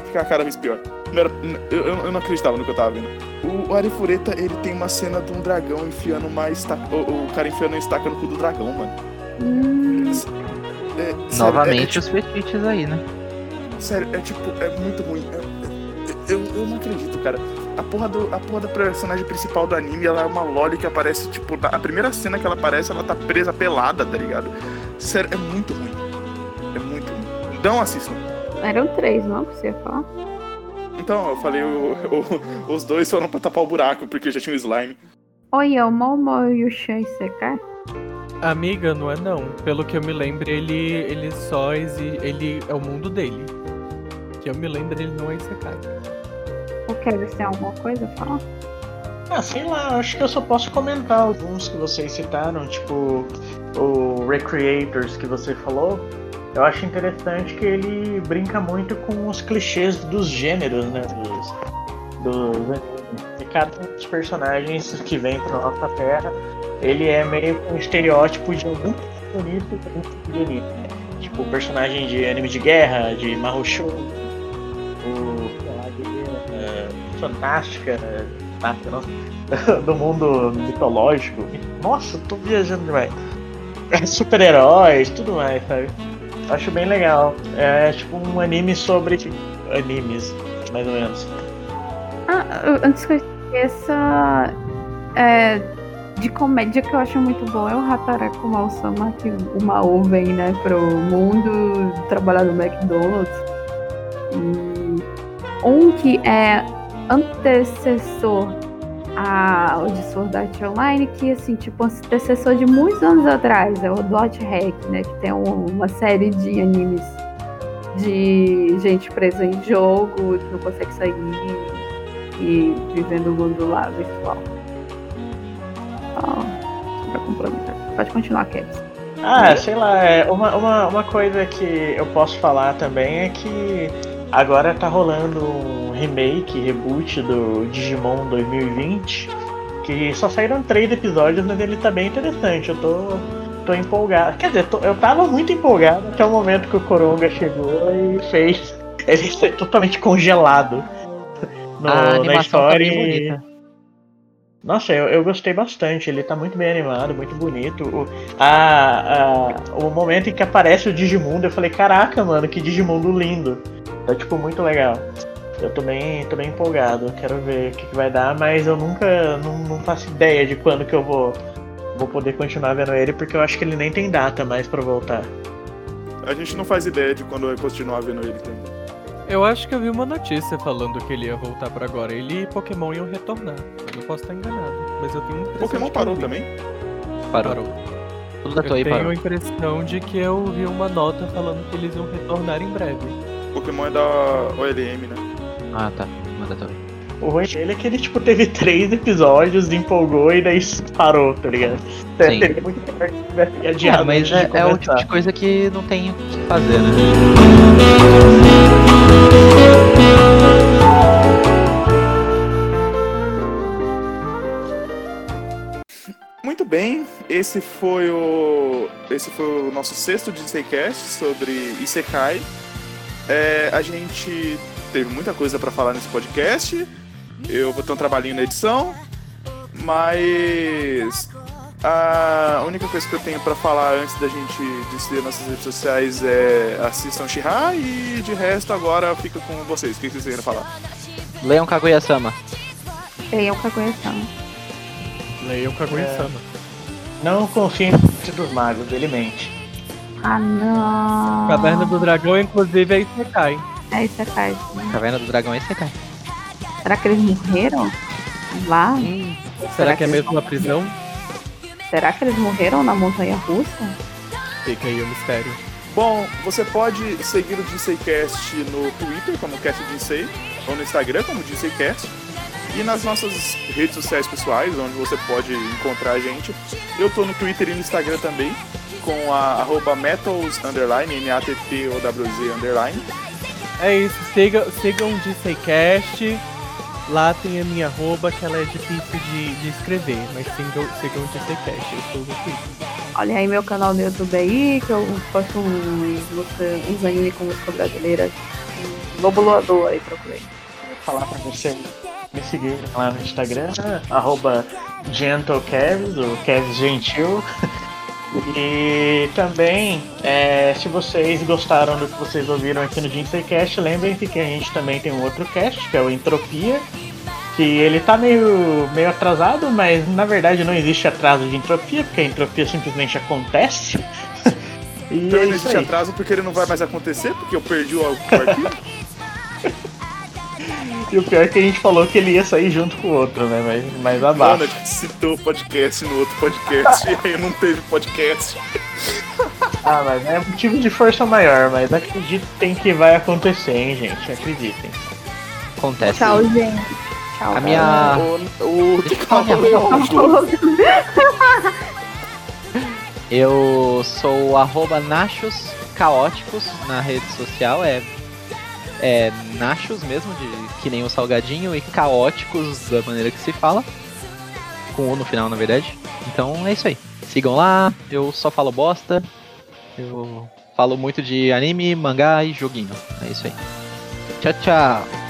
Speaker 1: Ficava cada vez pior. Não era- eu, eu- não acreditava no que eu tava vendo. O, o Arifureta, ele tem uma cena de um dragão enfiando uma estaca. O, o cara enfiando uma estaca no cu do dragão, mano.
Speaker 2: Hum,
Speaker 1: É, sério, é- é
Speaker 4: Novamente os fetiches aí, né?
Speaker 1: Sério, é tipo, é muito ruim. É- é- eu, eu não acredito, cara. A porra, do, a porra da personagem principal do anime, ela é uma Loli que aparece, tipo, na, a primeira cena que ela aparece, ela tá presa pelada, tá ligado? Sério, é muito ruim. É muito ruim. Não assistam.
Speaker 2: eram três, não? Que você ia falar?
Speaker 1: Então, eu falei, o- o- os dois foram pra tapar o buraco, porque já tinha o slime.
Speaker 2: Oi, é o Momo Yusha Isekai?
Speaker 3: Amiga, não é não. Pelo que eu me lembro, ele, ele só exi... ele é o mundo dele. Que eu me lembro, ele não é Isekai.
Speaker 2: O Kevin tem alguma coisa a falar?
Speaker 6: Ah, sei lá, acho que eu só posso comentar alguns que vocês citaram, tipo o Recreators que você falou. Eu acho interessante que ele brinca muito com os clichês dos gêneros, né? Dos, dos animes. E cada um dos personagens que vem pra nossa terra, ele é meio um estereótipo de algum bonito de anime. Tipo, personagem de anime de guerra, de Mahou Shoujo, o eh, fantástica, fantástica, nossa, do mundo mitológico. Nossa, tô viajando demais. É, Super-heróis, tudo mais, sabe? Acho bem legal. É tipo um anime sobre animes, mais ou menos.
Speaker 2: Ah, antes que eu esqueça, é, de comédia que eu acho muito bom é o Hataraku Mal-sama, que o Mao vem, né, pro mundo trabalhar no McDonald's. E um que é antecessor a, o de Sword Art Online, que, assim, tipo, antecessor de muitos anos atrás, é o Dot Hack, né, que tem um- uma série de animes de gente presa em jogo, que não consegue sair e vivendo o mundo lá virtual. Pra complementar. Pode continuar, Kevin.
Speaker 6: Ah, sei lá, é, uma, uma, uma coisa que eu posso falar também é que agora tá rolando um remake, reboot do Digimon 2020, que só saíram três episódios, mas ele tá bem interessante. Eu tô, tô empolgado. Quer dizer, tô- eu tava muito empolgado até o momento que o Coronga chegou e fez ele ser totalmente congelado no,
Speaker 4: a
Speaker 6: na
Speaker 4: animação tá
Speaker 6: Nossa, eu, eu gostei bastante. Ele tá muito bem animado, muito bonito. O, a, a- o momento em que aparece o Digimundo, eu falei, caraca, mano, que Digimundo lindo. Tá tipo muito legal. Eu tô bem, tô bem empolgado, quero ver o que, que vai dar, mas eu nunca não, não faço ideia de quando que eu vou, vou poder continuar vendo ele, porque eu acho que ele nem tem data mais pra voltar.
Speaker 1: A gente não faz ideia de quando vai continuar vendo ele também.
Speaker 3: Eu acho que eu vi uma notícia falando que ele ia voltar pra agora. Ele e Pokémon iam retornar. Mas eu posso estar enganado. Mas eu tenho impressão
Speaker 1: Pokémon parou também?
Speaker 4: Parou.
Speaker 3: Parou.
Speaker 4: Tudo da
Speaker 3: Eu tenho
Speaker 4: parou.
Speaker 3: a impressão de que eu vi uma nota falando que eles iam retornar em breve.
Speaker 1: Pokémon é da OLM, né?
Speaker 4: Ah, tá. Uma da Toei.
Speaker 6: O ruim dele é que ele, tipo, teve três episódios, empolgou e daí parou, tá ligado?
Speaker 4: Sim.
Speaker 6: Seria muito melhor que tivesse adiado
Speaker 4: Ah, mas é, é o tipo de coisa que não tem o que fazer, né?
Speaker 1: Esse foi o esse foi o nosso sexto Disneycast sobre Isekai. É, a gente teve muita coisa pra falar nesse podcast. Eu vou ter um trabalhinho na edição, mas a única coisa que eu tenho pra falar antes da gente descer nossas redes sociais é assistam Shihá e de resto agora fica com vocês. O que vocês querem falar?
Speaker 4: Leiam Kaguya-sama.
Speaker 2: O Kaguya-sama.
Speaker 3: Leiam Kaguya-sama.
Speaker 6: Não confie no mente dos magos, ele mente.
Speaker 2: Ah, não.
Speaker 3: Caverna do Dragão, inclusive, é Isekai.
Speaker 2: É isso, card.
Speaker 4: Caverna do Dragão é Isekai.
Speaker 2: Será que eles morreram? Lá?
Speaker 3: Será que é mesmo uma prisão?
Speaker 2: Será que eles morreram na montanha russa?
Speaker 3: Fica aí o mistério.
Speaker 1: Bom, você pode seguir o DCCast no Twitter como Cast DC ou no Instagram como DCCast e nas nossas redes sociais pessoais, onde você pode encontrar a gente. Eu tô no Twitter e no Instagram também com a arroba metals underline, M-A-T-T-O-W-Z underline.
Speaker 3: É isso, sigam, sigam o DCCast. Lá tem a minha arroba, que ela é difícil de, de escrever, mas sigam, sigam o DCCast, eu estou no Twitter.
Speaker 2: Olha aí meu canal no YouTube aí, que eu posto uns, uns anime com música brasileira. Um Lobo Loador aí, procurei.
Speaker 6: falar pra você me seguir lá no Instagram, arroba GentleKevs, o Kevs Gentil. E também, é, se vocês gostaram do que vocês ouviram aqui no Cast, lembrem-se que a gente também tem um outro cast, que é o Entropia, que ele tá meio, meio atrasado, mas na verdade não existe atraso de entropia, porque a entropia simplesmente acontece. E
Speaker 1: Então
Speaker 6: é
Speaker 1: não
Speaker 6: isso
Speaker 1: existe atraso porque ele não vai mais acontecer, porque eu perdi o o arquivo.
Speaker 6: E o pior é que a gente falou que ele ia sair junto com o outro, né? Mas, mas abaixo.
Speaker 1: Mano, a gente citou o podcast no outro podcast e aí não teve podcast.
Speaker 6: Ah, mas é motivo de força maior, mas acreditem que vai acontecer, hein, gente? Acreditem.
Speaker 4: Acontece.
Speaker 2: Tchau, gente. Tchau.
Speaker 4: A minha.
Speaker 1: O, o.
Speaker 4: Eu sou o arroba Nachos Caóticos na rede social, é, é Nachos mesmo, de, que nem o salgadinho, e caóticos da maneira que se fala. Com O no final, na verdade. Então é isso aí. Sigam lá, eu só falo bosta. Eu falo muito de anime, mangá e joguinho. É isso aí. Tchau, tchau.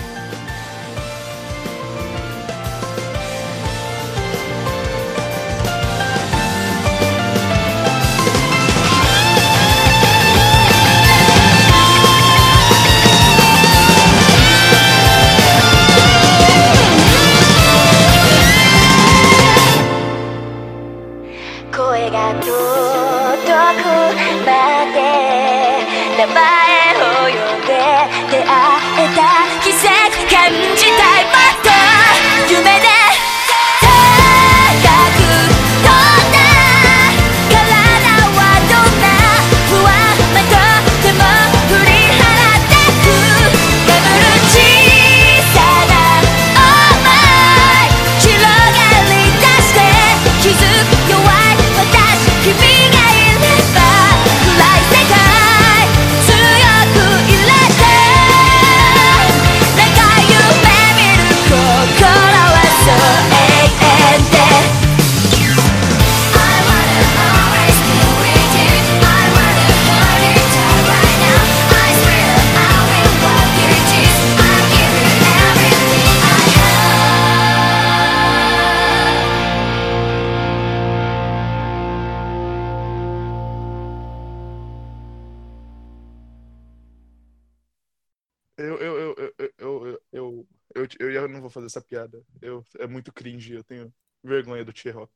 Speaker 1: Essa piada. Eu, é muito cringe, eu tenho vergonha do T-Rock.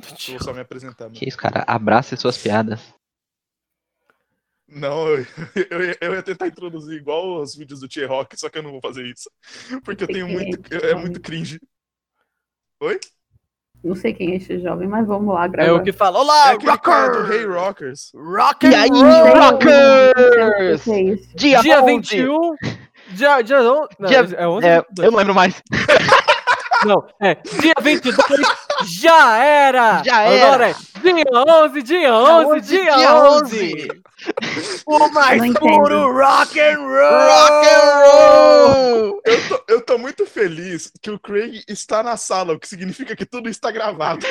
Speaker 1: Eu vou só me apresentar. mano.
Speaker 4: Que isso, cara? Abrace suas piadas.
Speaker 1: Não, eu, eu, ia- eu ia tentar introduzir igual os vídeos do T-Rock, só que eu não vou fazer isso. Porque eu tenho muito. É muito cringe. Oi?
Speaker 2: Não sei quem é esse jovem, mas vamos lá
Speaker 3: É
Speaker 2: gravar.
Speaker 3: o que fala.
Speaker 1: É
Speaker 3: Olá,
Speaker 1: aquele cara do Hey Rockers.
Speaker 3: Rock
Speaker 4: E aí, Rockers?
Speaker 2: é.
Speaker 4: Dia,
Speaker 3: Dia
Speaker 4: 11.
Speaker 3: 21. Dia, dia, on... não,
Speaker 4: Dia-
Speaker 3: é 11
Speaker 4: É,
Speaker 3: ou 22?
Speaker 4: eu não lembro mais.
Speaker 3: Não, é dia 22 já era!
Speaker 4: Já
Speaker 3: Agora é dia 11, dia 11, dia, 11! O mais
Speaker 2: Não entendo.
Speaker 3: puro rock and roll!
Speaker 4: Rock and roll!
Speaker 1: Eu tô, eu tô muito feliz que o Craig está na sala, o que significa que tudo está gravado.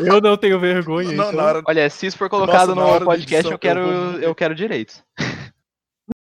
Speaker 3: Eu não tenho vergonha.
Speaker 1: Não,
Speaker 3: então.
Speaker 1: na hora,
Speaker 4: Olha, se isso for colocado
Speaker 1: Nossa,
Speaker 4: no podcast,
Speaker 1: edição,
Speaker 4: eu quero, eu quero direitos.